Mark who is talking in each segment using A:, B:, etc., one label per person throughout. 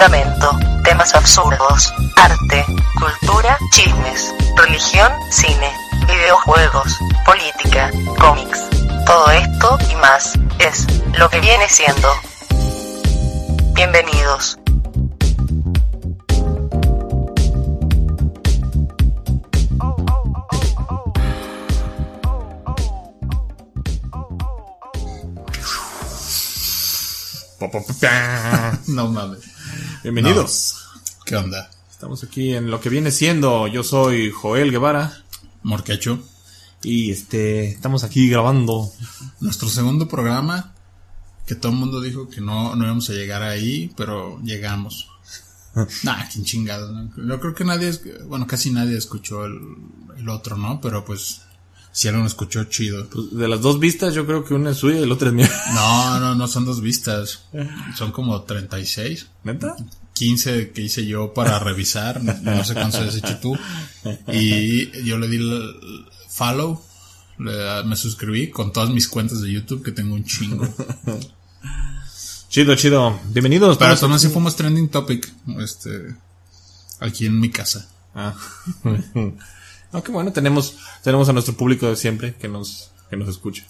A: fundamento, temas absurdos, arte, cultura, chismes, religión, cine, videojuegos, política, cómics. Todo esto y más es lo que viene siendo. Bienvenidos.
B: No mames.
C: Bienvenidos.
B: ¿Qué onda?
C: Estamos aquí en lo que viene siendo. Yo soy Joel Guevara
B: Morquecho.
C: y este estamos aquí grabando.
B: Nuestro segundo programa, que todo el mundo dijo que no, no íbamos a llegar ahí, pero llegamos. nah, quién chingado. ¿no? Yo creo que nadie, bueno, casi nadie escuchó el, el otro, ¿no? Pero pues, si alguien lo escuchó, chido.
C: Pues, de las dos vistas, yo creo que una es suya y la otra es mía.
B: No, no, no son dos vistas. Son como 36.
C: ¿Neta?
B: 15 que hice yo para revisar, no, no sé cuántos has hecho tú. Y yo le di el follow, le- me suscribí con todas mis cuentas de YouTube que tengo un chingo.
C: Chido, chido. Bienvenidos.
B: Pero aún así
C: aquí-
B: fuimos trending topic, este, aquí en mi casa.
C: Ah. Aunque bueno, tenemos tenemos a nuestro público de siempre que nos que nos escucha.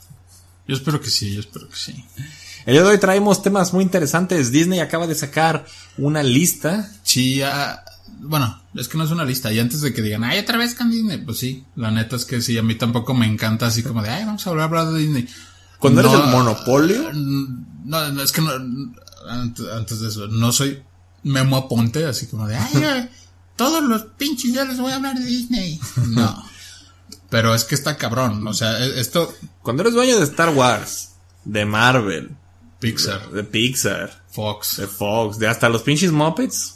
B: Yo espero que sí, yo espero que sí.
C: El día de hoy traemos temas muy interesantes. Disney acaba de sacar una lista.
B: Ya, bueno, es que no es una lista. Y antes de que digan, ay, otra vez con Disney, pues sí, la neta es que sí, a mí tampoco me encanta así como de, ay, vamos a hablar, hablar de Disney.
C: Cuando eres
B: No,
C: el monopolio,
B: No, no, es que no, antes, antes de eso, no soy Memo Aponte, así como de, ay, ay, todos los pinches ya les voy a hablar de Disney. No. Pero es que está cabrón, o sea, e- esto,
C: cuando eres dueño de Star Wars, de Marvel,
B: Pixar,
C: de Pixar,
B: Fox.
C: de Fox, de hasta los pinches Muppets,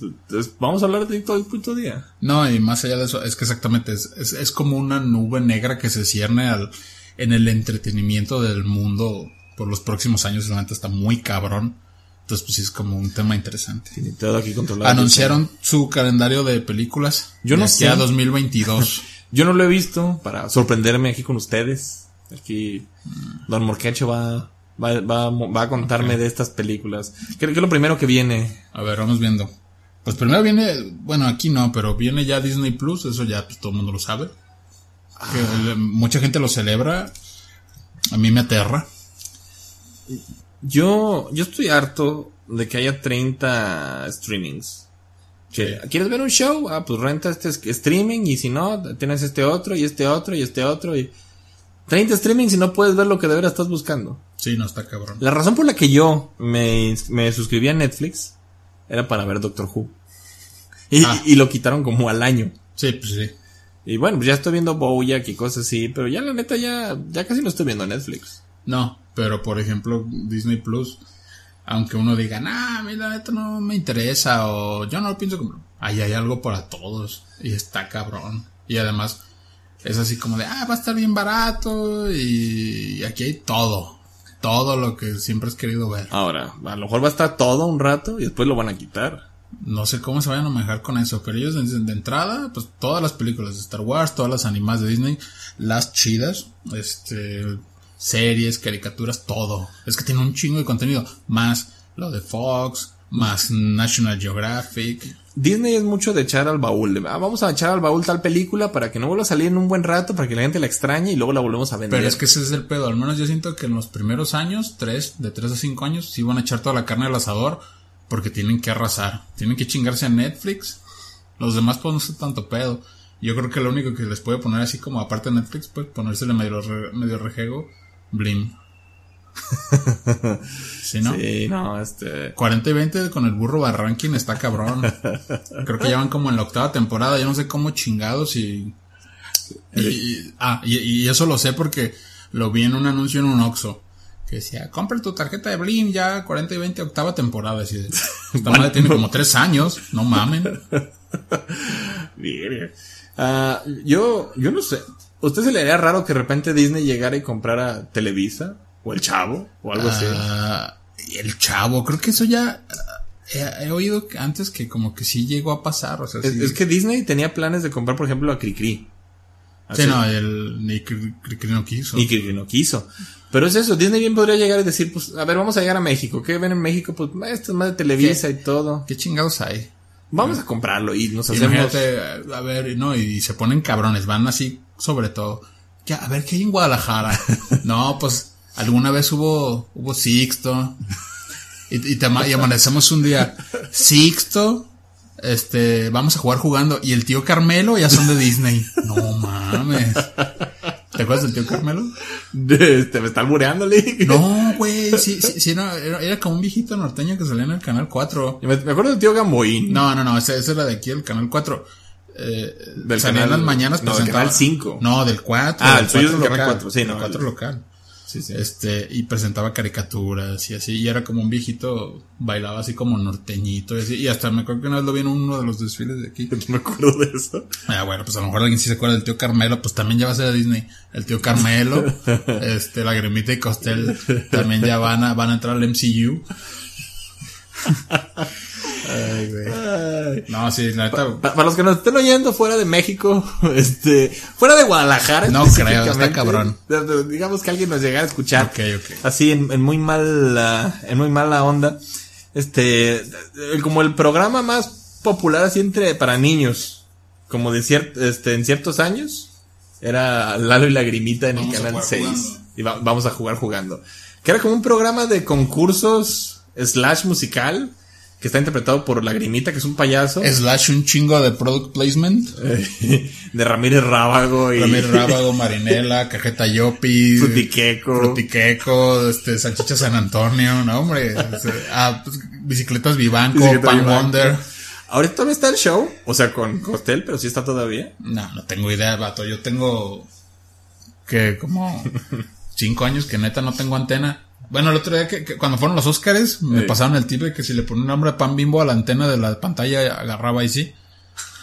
C: vamos a hablar de todo el puto día.
B: No, y más allá de eso, es que exactamente es, es, es como una nube negra que se cierne al, en el entretenimiento del mundo por los próximos años, neta está muy cabrón. Entonces, pues sí es como un tema interesante.
C: Tiene todo aquí controlado.
B: Anunciaron su calendario de películas.
C: Yo no
B: aquí
C: sé.
B: a 2022.
C: Yo no lo he visto para sorprenderme aquí con ustedes. Aquí Don Morquecho va, va, va, va a contarme de estas películas. Creo que es lo primero que viene.
B: A ver, vamos viendo. Pues primero viene, bueno, aquí no, pero viene ya Disney Plus, eso ya pues, todo el mundo lo sabe. Que, eh, mucha gente lo celebra. A mí me aterra.
C: Yo, yo estoy harto de que haya 30 streamings. Que, ¿Quieres ver un show? Ah, pues renta este es- streaming y si no, tienes este otro y este otro y este otro y... 30 streamings y no puedes ver lo que de veras estás buscando.
B: Sí, no está cabrón.
C: La razón por la que yo me, me suscribí a Netflix era para ver Doctor Who. Y,
B: Ah.
C: y lo quitaron como al año.
B: Sí, pues sí.
C: Y bueno, pues ya estoy viendo Bojack y cosas así, pero ya la neta ya, ya casi no estoy viendo Netflix.
B: No, pero por ejemplo, Disney Plus, aunque uno diga, nah, a mí la neta no me interesa, o yo no lo pienso como, ahí hay algo para todos, y está cabrón. Y además, es así como de, ah, va a estar bien barato, y aquí hay todo, todo lo que siempre has querido ver.
C: Ahora, a lo mejor va a estar todo un rato y después lo van a quitar.
B: No sé cómo se vayan a manejar con eso, pero ellos de, de entrada, pues todas las películas de Star Wars, todas las animadas de Disney, las chidas, este, series, caricaturas, todo. Es que tiene un chingo de contenido, más lo de Fox, más National Geographic.
C: Disney es mucho de echar al baúl. ah, vamos a echar al baúl tal película para que no vuelva a salir en un buen rato, para que la gente la extrañe y luego la volvemos a vender.
B: Pero es que ese es el pedo, al menos yo siento que en los primeros años, tres, de tres a cinco años, sí van a echar toda la carne al asador, porque tienen que arrasar, tienen que chingarse a Netflix, los demás pues no son tanto pedo. Yo creo que lo único que les puede poner así como aparte de Netflix, pues ponérsele medio, medio rejego, Blim. ¿Sí, no?
C: Sí, no, este...
B: 40 y 20 con el burro Barranquín está cabrón. Creo que ya van como en la octava temporada, yo no sé cómo chingados y... y- y- ah, y, y eso lo sé porque lo vi en un anuncio en un Oxxo. Que decía, compra tu tarjeta de Blim ya 40 y 20 octava temporada. Así de, esta madre tiene como tres años, no mamen.
C: Ah, yo, yo no sé. ¿Usted se le haría raro que de repente Disney llegara y comprara Televisa? ¿O El Chavo? ¿O algo así?
B: Ah, el chavo, creo que eso ya... ah, He, he oído antes que como que sí llegó a pasar, o sea,
C: Es,
B: sí-
C: es que Disney tenía planes de comprar, por ejemplo, a Cricri.
B: Sí, no, el ni que no quiso.
C: Y que no quiso. Pero es eso, Disney bien podría llegar y decir, pues, a ver, vamos a llegar a México. ¿Qué ven en México? Pues, esto es más de Televisa y todo.
B: ¿Qué chingados hay?
C: Vamos a comprarlo y nos hacemos...
B: Imagínate, a ver, no, y se ponen cabrones, van así, sobre todo. Ya, a ver, ¿qué hay en Guadalajara? no, pues, alguna vez hubo, hubo Sixto. Y, y, te ama- y amanecemos un día, Sixto, este, vamos a jugar jugando. Y el tío Carmelo ya son de Disney. No mames. ¿Te acuerdas del tío Carmelo?
C: Este, me está albureando, Link.
B: No, güey, sí, sí, sí, no, era, era como un viejito norteño que salía en el canal 4.
C: Me, me acuerdo del tío Gamboín.
B: No, no, no, ese, ese era de aquí, el canal 4. Eh,
C: Del
B: salía en
C: canal-
B: las mañanas
C: no, del
B: presentaba-
C: canal 5.
B: No, del 4.
C: Ah,
B: del
C: el suyo es
B: 4
C: del canal
B: local,
C: 4, sí, no,
B: 4
C: el-
B: local.
C: Sí, sí.
B: Este, y presentaba caricaturas y así, y era como un viejito, bailaba así como norteñito y así, y hasta me acuerdo que una vez lo vi en uno de los desfiles de aquí.
C: No me acuerdo de eso.
B: Ah, bueno, pues a lo mejor alguien sí se acuerda del tío Carmelo, pues también ya va a ser de Disney. El tío Carmelo, este, la Gremita y Costel, también ya van a, van a entrar al MCU. Ay, güey. No, sí, la neta,
C: Pa- Para los que nos estén oyendo fuera de México, este, fuera de Guadalajara.
B: No creo, está cabrón.
C: Digamos que alguien nos llegara a escuchar.
B: Ok, ok.
C: Así en, en muy mala, en muy mala onda. Este, como el programa más popular así entre, para niños, como de cier- este, en ciertos años, era Lalo y Lagrimita en
B: Vamos
C: el canal
B: jugar
C: 6.
B: jugando.
C: Y va- vamos a jugar jugando. Que era como un programa de concursos slash musical, que está interpretado por Lagrimita, que es un payaso.
B: slash un chingo de product placement.
C: de Ramírez Rábago y
B: Ramírez Rábago, Marinela, Cajeta Yopi,
C: Frutiqueco.
B: Frutiqueco, este, Salchicha San Antonio, no hombre, este, ah, pues, bicicletas Vivanco,
C: Bicicleta
B: Pan
C: Vivanco.
B: Wonder.
C: Ahorita todavía está el show, o sea, con Costel, pero sí está todavía.
B: No, no tengo idea, vato, yo tengo que como cinco años que neta no tengo antena. Bueno, el otro día que, que cuando fueron los Óscares, me
C: Sí.
B: pasaron el tip de que si le ponía un nombre de pan bimbo a la antena de la pantalla, agarraba y sí.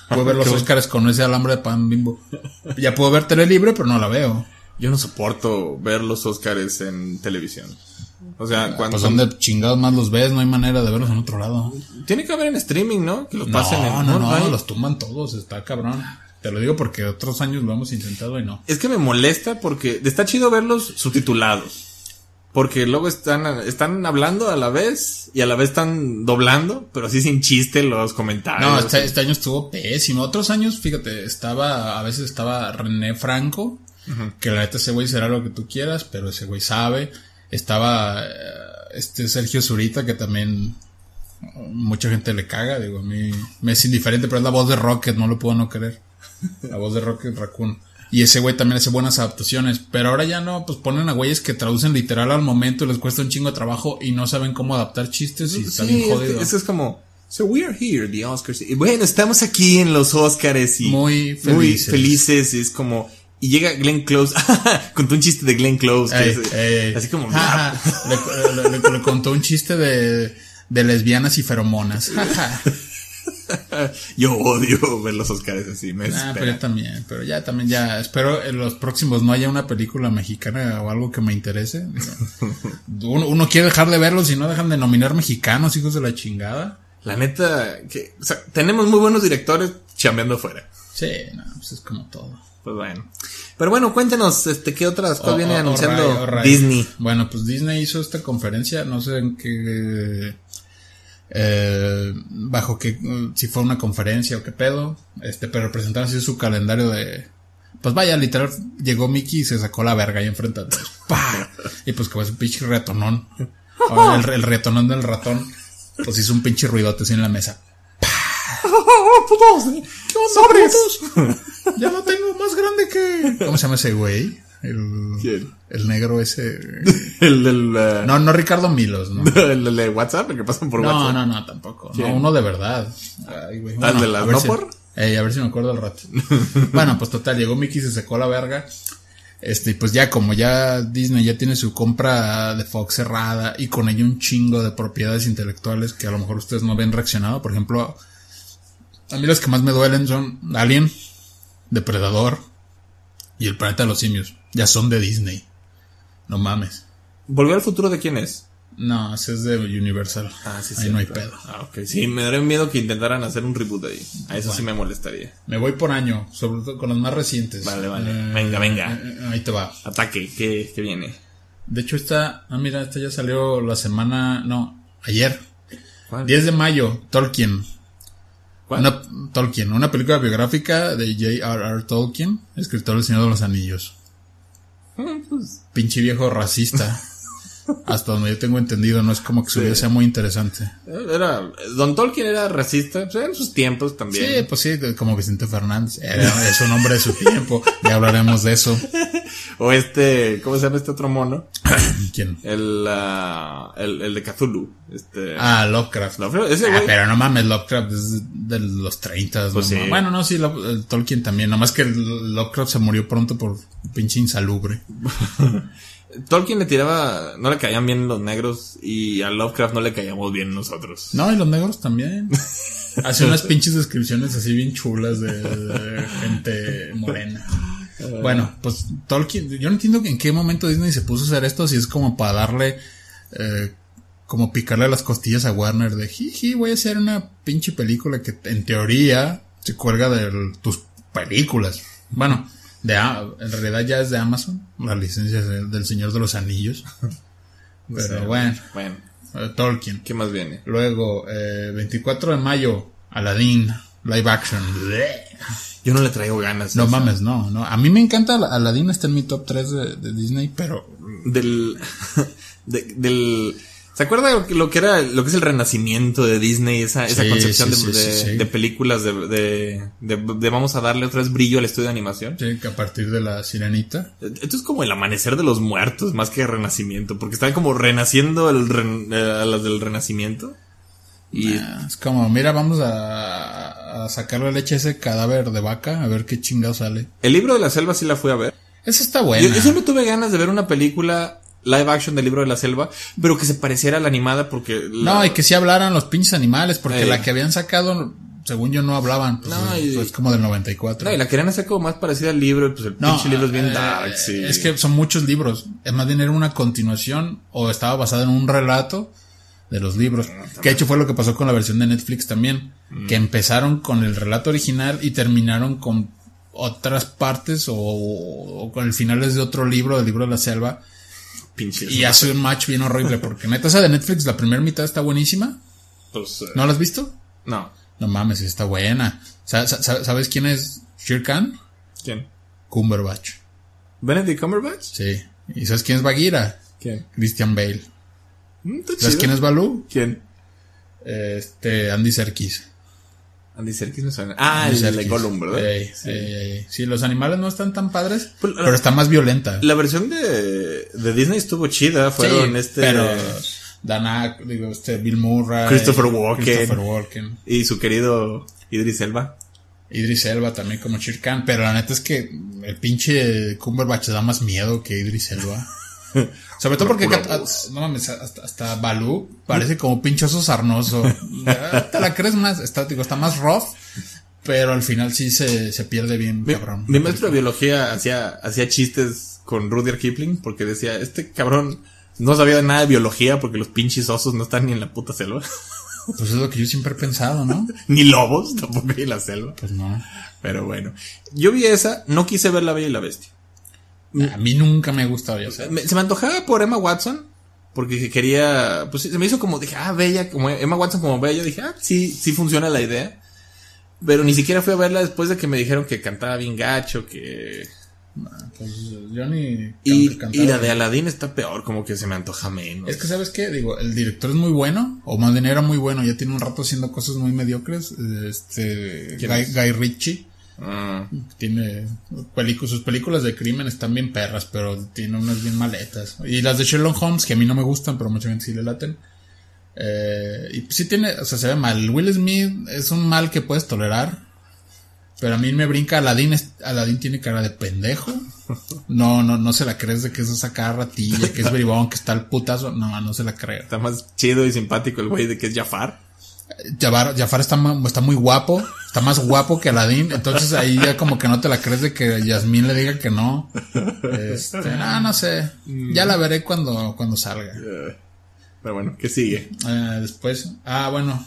B: Puedo ver los Óscares con ese alambre de pan bimbo. Ya puedo ver tele libre, pero no la veo.
C: Yo no soporto ver los Oscars en televisión. O sea, cuando
B: Pues donde chingados más los ves, no hay manera de verlos en otro lado.
C: tiene que haber en streaming, ¿no? Que los
B: No,
C: pasen en
B: no, no,
C: hay.
B: los tumban todos, está cabrón. Te lo digo porque otros años lo hemos intentado y no.
C: Es que me molesta porque está chido verlos subtitulados. Porque luego están, están hablando a la vez y a la vez están doblando, pero así sin chiste los comentarios.
B: No, este, este año estuvo pésimo. Otros años, fíjate, estaba, a veces estaba René Franco, que la neta ese güey será lo que tú quieras, pero ese güey sabe. Estaba eh, este Sergio Zurita, que también mucha gente le caga, digo, a mí me es indiferente, pero es la voz de Rocket, no lo puedo no querer. La voz de Rocket Raccoon. Y ese güey también hace buenas adaptaciones, pero ahora ya no, pues ponen a güeyes que traducen literal al momento y les cuesta un chingo de trabajo y no saben cómo adaptar chistes y está
C: Sí,
B: bien
C: es que-
B: jodido.
C: eso es como, so we are here, the Oscars. Y bueno, estamos aquí en los Oscars y
B: Muy
C: muy
B: felices.
C: felices. y es como, y llega Glenn Close, contó un chiste de Glenn Close. que es-
B: ey.
C: así como,
B: Ja, ja. le, le- le- le contó un chiste de, de lesbianas y feromonas.
C: Yo odio ver los Oscars así, me
B: Ah, pero yo también, pero ya también ya, espero en los próximos no haya una película mexicana o algo que me interese. Uno, uno quiere dejar de verlos y no dejan de nominar mexicanos, hijos de la chingada.
C: La neta, que, o sea, tenemos muy buenos directores chambeando afuera.
B: Sí, no, pues es como todo.
C: Pues bueno. Pero bueno, cuéntenos, este, qué otras cosas
B: Oh,
C: viene
B: oh,
C: anunciando
B: alright, alright.
C: Disney.
B: Bueno, pues Disney hizo esta conferencia, no sé en qué, eh, bajo qué, eh, si fue una conferencia o qué pedo, este, pero presentaron así su calendario de, pues vaya, literal, llegó Mickey y se sacó la verga ahí enfrente. Y pues como es un pinche retonón, el, el retonón del ratón, pues hizo un pinche ruidote así en la mesa. ¡Sobres! Ya lo tengo más grande que... ¿Cómo se llama ese güey? El,
C: ¿Quién?
B: el negro ese.
C: El del, eh,
B: No, no Ricardo Milos, ¿no?
C: el de WhatsApp, el que pasan por
B: No,
C: WhatsApp.
B: no, no, tampoco.
C: ¿Quién?
B: No, uno de verdad. Ay, güey.
C: ¿Ah, el de las
B: a ver
C: no
B: si-
C: por?
B: Ey, a ver si me acuerdo al rato. bueno, pues total, llegó Mickey y se secó la verga. Este, pues ya como ya Disney ya tiene su compra de Fox cerrada y con ello un chingo de propiedades intelectuales que a lo mejor ustedes no ven reaccionado. Por ejemplo, a mí las que más me duelen son Alien, Depredador y El Planeta de los Simios. Ya son de Disney. No mames.
C: ¿Volvió al futuro de quién es?
B: No, ese es de Universal.
C: Ah, sí,
B: Ahí
C: sí.
B: no hay pedo.
C: Ah, ok. Sí, me daría miedo que intentaran hacer un reboot ahí. A eso sí me molestaría.
B: Me voy por año, sobre todo con los más recientes.
C: Vale, vale. Venga, venga.
B: eh, eh, ahí te va.
C: Ataque, ¿qué, qué viene?
B: De hecho, esta, ah, mira, esta ya salió la semana, no, ayer.
C: ¿Cuál?
B: 10 de mayo, Tolkien.
C: ¿Cuál?
B: Una, Tolkien, una película biográfica de J.R.R. Tolkien, escritor del Señor de los Anillos. Pinche viejo racista. Hasta donde yo tengo entendido, no es como que su vida sea muy interesante.
C: Era, Don Tolkien era racista, en sus tiempos también.
B: Sí, pues sí, como Vicente Fernández. Era- es un hombre de su tiempo. Ya hablaremos de eso.
C: O este, ¿cómo se llama este otro mono?
B: ¿Quién?
C: El, ah, el, el de Cthulhu. Este,
B: Ah, Lovecraft.
C: Lovecraft, ese
B: Ah,
C: güey.
B: pero no mames, Lovecraft es de los 30.
C: Pues
B: no
C: sí.
B: mames. Bueno, no, sí, Lo- el Tolkien también. Nomás que Lovecraft se murió pronto por pinche insalubre.
C: Tolkien le tiraba, no le caían bien los negros y a Lovecraft no le caíamos bien nosotros.
B: No, y los negros también. Hace unas pinches descripciones así bien chulas de, de gente morena. Bueno, pues Tolkien, yo no entiendo en qué momento Disney se puso a hacer esto, si es como para darle, eh, como picarle las costillas a Warner de, jiji, voy a hacer una pinche película que en teoría se cuelga de tus películas. Bueno, de, A- en realidad ya es de Amazon, la licencia de- del Señor de los Anillos. Pero bueno,
C: Bueno,
B: eh, Tolkien.
C: ¿qué más viene?
B: Luego, eh, 24 de mayo, Aladdin, live action.
C: Yo no le traigo ganas.
B: No
C: sea,
B: mames, no, no. A mí me encanta Al- Aladdin, está en mi top 3 de, de Disney, pero
C: Del, de- del, ¿se acuerda lo que, era, lo que es el renacimiento de Disney? Esa, esa
B: Sí,
C: concepción
B: sí,
C: de,
B: sí,
C: de-
B: sí, sí.
C: de películas de, de, vamos a darle otra vez brillo al estudio de animación.
B: sí, que a partir de la sirenita.
C: Esto es como el amanecer de los muertos, más que renacimiento, porque están como renaciendo el, eh, a las del renacimiento. Y
B: Es como, mira, vamos a, a sacarle leche a ese cadáver de vaca, a ver qué chingado sale.
C: el libro de la selva sí la fui a ver.
B: Esa está
C: Yo,
B: buena.
C: yo siempre tuve ganas de ver una película live action del libro de la selva, pero que se pareciera a la animada porque... la-
B: No, y que sí hablaran los pinches animales, porque
C: Eh.
B: la que habían sacado, según yo, no hablaban. Pues,
C: No, y-
B: pues como del 94.
C: No, y la querían hacer como más parecida al libro, y pues el
B: No,
C: pinche libro es bien
B: eh,
C: dark, sí.
B: Es que son muchos libros. Es más bien era una continuación o estaba basada en un relato de los libros. Que de hecho fue lo que pasó con la versión de Netflix también.
C: Mm.
B: Que empezaron con el relato original y terminaron con otras partes o, o con el finales de otro libro, del libro de la selva. Y hace un match bien horrible. Porque neta, esa de Netflix, la primera mitad está buenísima.
C: Pues, eh,
B: ¿No la has visto?
C: no.
B: No mames, está buena. Sa- sa- sa- ¿Sabes quién es Shere Khan?
C: ¿Quién?
B: Cumberbatch.
C: ¿Benedict Cumberbatch?
B: Sí. ¿Y sabes quién es Bagheera?
C: ¿Quién?
B: Christian Bale.
C: Mm,
B: ¿Sabes quién es Balú?
C: ¿Quién?
B: Este, Andy Serkis.
C: Andy Serkis me suena. Ah,
B: Andy
C: el de. Gollum, ¿verdad?
B: Ey, ey, ey. Sí, los animales no están tan padres,
C: Pues,
B: pero está más violenta.
C: La versión de, de Disney estuvo chida, fueron
B: Sí,
C: este...
B: Pero Dana, digo, este, Bill Murray.
C: Christopher Walken.
B: Christopher Walken.
C: Y su querido Idris Elba.
B: Idris Elba también como Shere Khan, pero la neta es que el pinche Cumberbatch da más miedo que Idris Elba. Sobre todo porque, no mames, hasta, hasta Balú parece como pinchoso sarnoso. Te la crees más, está, digo, está más rough, pero al final sí se, se pierde bien,
C: Mi,
B: cabrón.
C: mi maestro de biología hacía, hacía chistes con Rudyard Kipling porque decía, este cabrón no sabía nada de biología porque los pinches osos no están ni en la puta selva.
B: Pues es lo que yo siempre he pensado, ¿no?
C: ni lobos tampoco hay en la selva.
B: Pues no.
C: Pero bueno. Yo vi esa, no quise ver La Bella y la Bestia.
B: A mí nunca me ha gustado, ya sabes.
C: Me- se me antojaba por Emma Watson. Porque quería, pues se me hizo como, dije, ah, bella, como Emma Watson como bella. Dije, ah, sí, sí funciona la idea. Pero ni siquiera fui a verla después de que me dijeron que cantaba bien gacho, que...
B: Pues yo ni...
C: Y, y la de Aladdin está peor, como que se me antoja menos.
B: Es que, ¿sabes qué? Digo, el director es muy bueno, o más bien era muy bueno, ya tiene un rato haciendo cosas muy mediocres. Este,
C: ¿Quién
B: Guy? Guy Ritchie.
C: Ah,
B: Tiene sus películas de crimen están bien perras, pero tiene unas bien maletas. Y las de Sherlock Holmes, que a mí no me gustan, pero mucha gente sí le laten. Eh, y pues sí tiene, o sea, se ve mal. Will Smith es un mal que puedes tolerar. Pero a mí me brinca Aladdin, Aladdin tiene cara de pendejo. No, no, no se la crees de que es esa cara ratilla, que es bribón, que está el putazo. No, no se la creo.
C: está más chido y simpático el güey de que es Jafar.
B: Jafar, Jafar está, muy guapo, está más guapo que Aladdin, entonces ahí ya como que no te la crees de que Yasmín le diga que no. Este, no, no sé, ya la veré cuando, cuando salga.
C: Pero bueno, ¿qué sigue?
B: Eh, después, ah, bueno.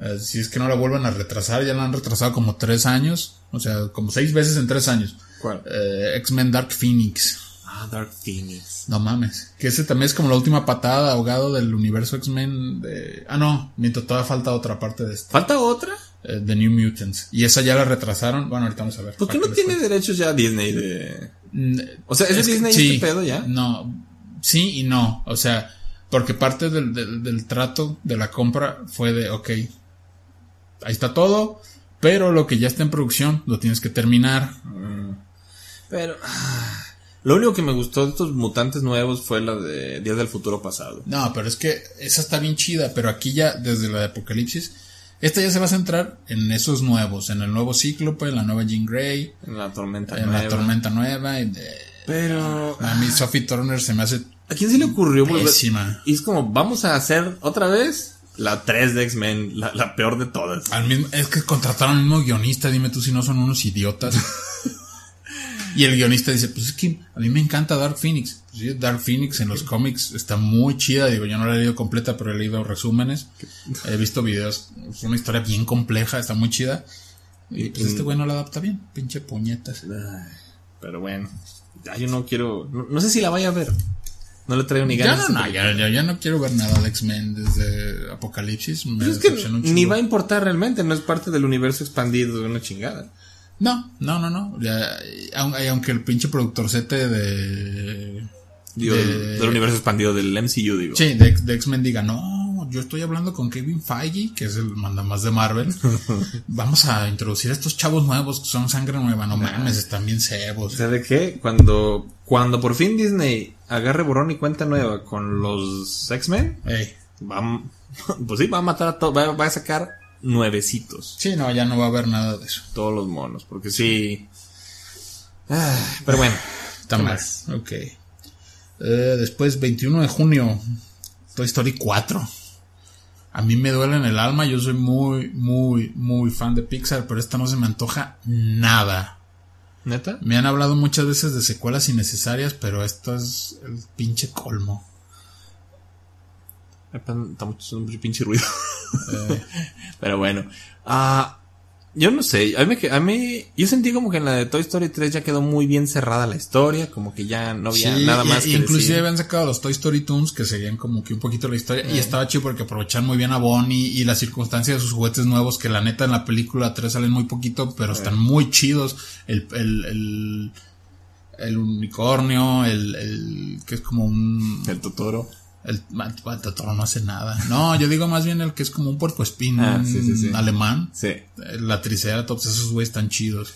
B: Eh, si es que no la vuelven a retrasar, ya la han retrasado como tres años. O sea, como seis veces en tres años.
C: ¿Cuál?
B: Eh, X-Men Dark Phoenix.
C: Ah, Dark Phoenix.
B: No mames. Que ese también es como la última patada de ahogado del universo X-Men de... Ah, no. Mientras todavía falta otra parte de esto.
C: ¿Falta otra?
B: Eh, The New Mutants. Y esa ya la retrasaron. Bueno, ahorita vamos a ver.
C: ¿Por qué no
B: que
C: tiene derechos ya Disney de...?
B: Mm,
C: O sea, ¿es,
B: Es que-
C: Disney
B: sí.
C: este pedo ya?
B: No, sí y no. O sea, porque parte del, del- del trato de la compra fue de, ok, ahí está todo, pero lo que ya está en producción lo tienes que terminar.
C: Pero... ah, Lo único que me gustó de estos mutantes nuevos fue la de Días del Futuro Pasado.
B: No, pero es que esa está bien chida, pero aquí ya, desde la de Apocalipsis, esta ya se va a centrar en esos nuevos, en el nuevo Cíclope, en la nueva Jean Grey,
C: En la tormenta
B: en
C: nueva.
B: la tormenta nueva. y de-
C: Pero...
B: a mí Sophie Turner se me hace
C: ¿A quién se le ocurrió volver?
B: pésima.
C: Y es como, vamos a hacer otra vez la 3 de X-Men, la, la peor de todas.
B: Al mismo, es que contrataron al mismo guionista, dime tú si no son unos idiotas. y el guionista dice, pues es que a mí me encanta Dark Phoenix. Pues sí, Dark Phoenix en los cómics está muy chida, digo, yo no la he leído completa, pero he leído resúmenes, he visto videos, es una historia bien compleja, está muy chida. Y pues este güey no la adapta bien, pinche puñetas.
C: Pero bueno, ya yo no quiero, no, no sé si la vaya a ver. No le traigo ni
B: Ya
C: ganas.
B: no, no, ya, ya, ya no quiero ver nada de X-Men desde Apocalipsis. Me
C: Pues es que ni va a importar realmente, no es parte del universo expandido de una chingada.
B: No, no, no, no. Ya, aun- aunque el pinche productor sete de.
C: Digo,
B: de-
C: del, del universo expandido del MCU, digo.
B: Sí, de, de X-Men diga, no, yo estoy hablando con Kevin Feige, que es el mandamás de Marvel. Vamos a introducir a estos chavos nuevos que son sangre nueva. No mames, están bien cebos.
C: ¿Sabe qué? Cuando, cuando por fin Disney agarre borrón y cuenta nueva con los X-Men, pues sí, va a matar a todos, va, va a sacar nuevecitos.
B: Sí, no, ya no va a haber nada de eso.
C: Todos los monos, porque sí. Ah, pero bueno.
B: Está
C: ¿Qué
B: mal.
C: más?
B: Ok. Eh, después, 21 de junio, Toy Story 4. A mí me duele en el alma, yo soy muy, muy, muy fan de Pixar, pero esta no se me antoja nada.
C: ¿Neta?
B: Me han hablado muchas veces de secuelas innecesarias, pero esto es el pinche colmo.
C: Está mucho, mucho pinche ruido. Pero bueno. Ah, yo no sé. A mí, a mí, yo sentí como que en la de Toy Story 3 ya quedó muy bien cerrada la historia. Como que ya no había
B: Sí,
C: nada más
B: y
C: que
B: inclusive
C: decir.
B: habían sacado los Toy Story Toons que seguían como que un poquito la historia y estaba chido porque aprovechan muy bien a Bonnie y las circunstancias de sus juguetes nuevos que la neta en la película 3 salen muy poquito pero están muy chidos el, el, el, el unicornio el, el que es como un
C: El Totoro.
B: El, Totoro no hace nada no yo digo más bien el que es como un puercoespín
C: Ah, sí, sí, sí.
B: alemán
C: Sí.
B: la Triceratops esos güeyes están chidos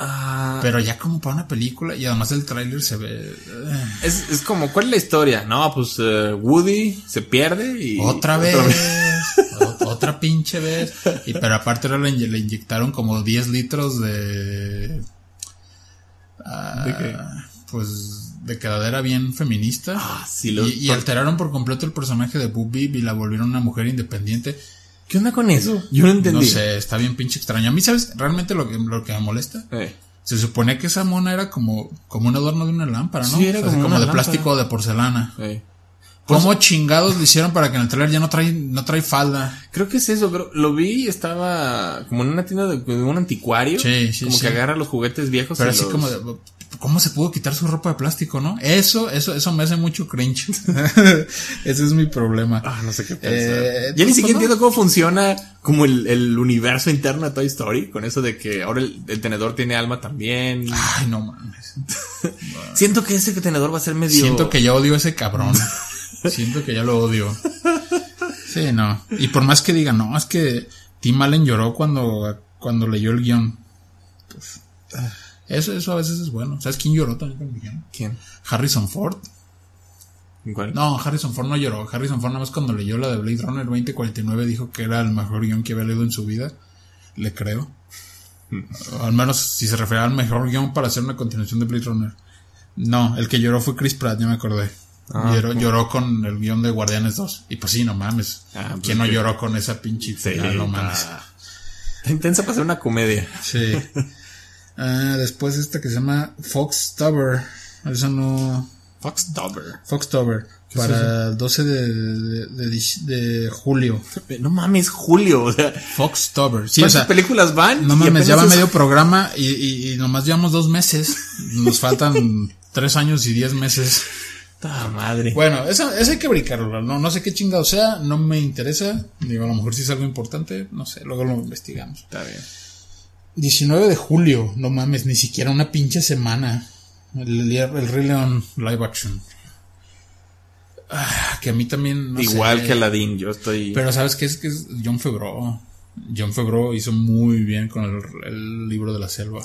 C: Ah,
B: pero ya como para una película y además el tráiler se ve eh,
C: es, es como, ¿cuál es la historia? No, pues eh, Woody se pierde y.
B: Otra vez. Otra pinche vez. Y pero aparte ahora le, inye- le inyectaron como 10 litros de. ah,
C: ¿De qué?
B: Pues de quedadera bien feminista.
C: Ah, sí, lo-
B: y, y alteraron por completo el personaje de Boo Beep y la volvieron una mujer independiente.
C: ¿Qué onda con eso? Yo no entendí.
B: No sé, está bien pinche extraño. A mí, ¿sabes? Realmente lo que, lo que me molesta.
C: Eh,
B: Se suponía que esa mona era como, como un adorno de una lámpara, ¿no?
C: Sí, era
B: O sea,
C: como
B: como de
C: lámpara.
B: plástico o de porcelana.
C: eh.
B: ¿Cómo chingados le hicieron para que en el trailer ya no trae, no trae falda?
C: Creo que es eso, creo, lo vi y estaba como en una tienda de, de un anticuario.
B: Sí, sí,
C: Como
B: sí.
C: que agarra los juguetes viejos.
B: Pero así
C: los-
B: como de, ¿cómo se pudo quitar su ropa de plástico, no? Eso, eso, eso me hace mucho cringe. Ese es mi problema.
C: Ah, no sé qué pensar.
B: Eh,
C: ya ni
B: pues,
C: siquiera
B: no.
C: entiendo cómo funciona como el, el universo interno de Toy Story, con eso de que ahora el, el tenedor tiene alma también.
B: Ay, no mames.
C: Siento que ese tenedor va a ser medio...
B: Siento que ya odio a ese cabrón. Siento que ya lo odio. Sí, no. Y por más que digan, no, es que Tim Allen lloró cuando, cuando leyó el guion. Pues, eso, eso a veces es bueno. ¿Sabes quién lloró también con el guion?
C: ¿Quién?
B: Harrison Ford.
C: ¿En cuál?
B: No, Harrison Ford no lloró. Harrison Ford nada más cuando leyó la de Blade Runner 2049 dijo que era el mejor guion que había leído en su vida. Le creo. Al menos si se refiere al mejor guion para hacer una continuación de Blade Runner. No, el que lloró fue Chris Pratt, ya me acordé.
C: Ah,
B: lloró, lloró con el guion de Guardianes 2. Y pues sí, no mames.
C: Ah, pues
B: ¿Quién no
C: que-
B: lloró con esa pinche
C: Sí?
B: No mames.
C: está- intensa para ser una comedia.
B: Sí. Ah, después esta que se llama Fox Tower. Eso no...
C: Fox.
B: Foxtober. Para el 12 de, de, de julio.
C: No mames, Julio, o sea,
B: Foxtober. Sí, o
C: ¿cuántas
B: sea,
C: películas van?
B: no mames, ya va
C: es-
B: medio programa y, y, y nomás llevamos dos meses. Nos faltan tres años y diez meses.
C: ¡Ta madre!
B: Bueno, eso, eso hay que brincarlo. No, no sé qué chingado sea, no me interesa. Digo, a lo mejor si es algo importante, no sé, luego lo investigamos.
C: Está bien.
B: 19 de julio, no mames, ni siquiera una pinche semana. El, el Rey León live action. Ah, que a mí también. no
C: Igual
B: sé.
C: que Aladdin, yo estoy...
B: Pero sabes qué es que es John Favreau. John Favreau hizo muy bien con el, el libro de la selva.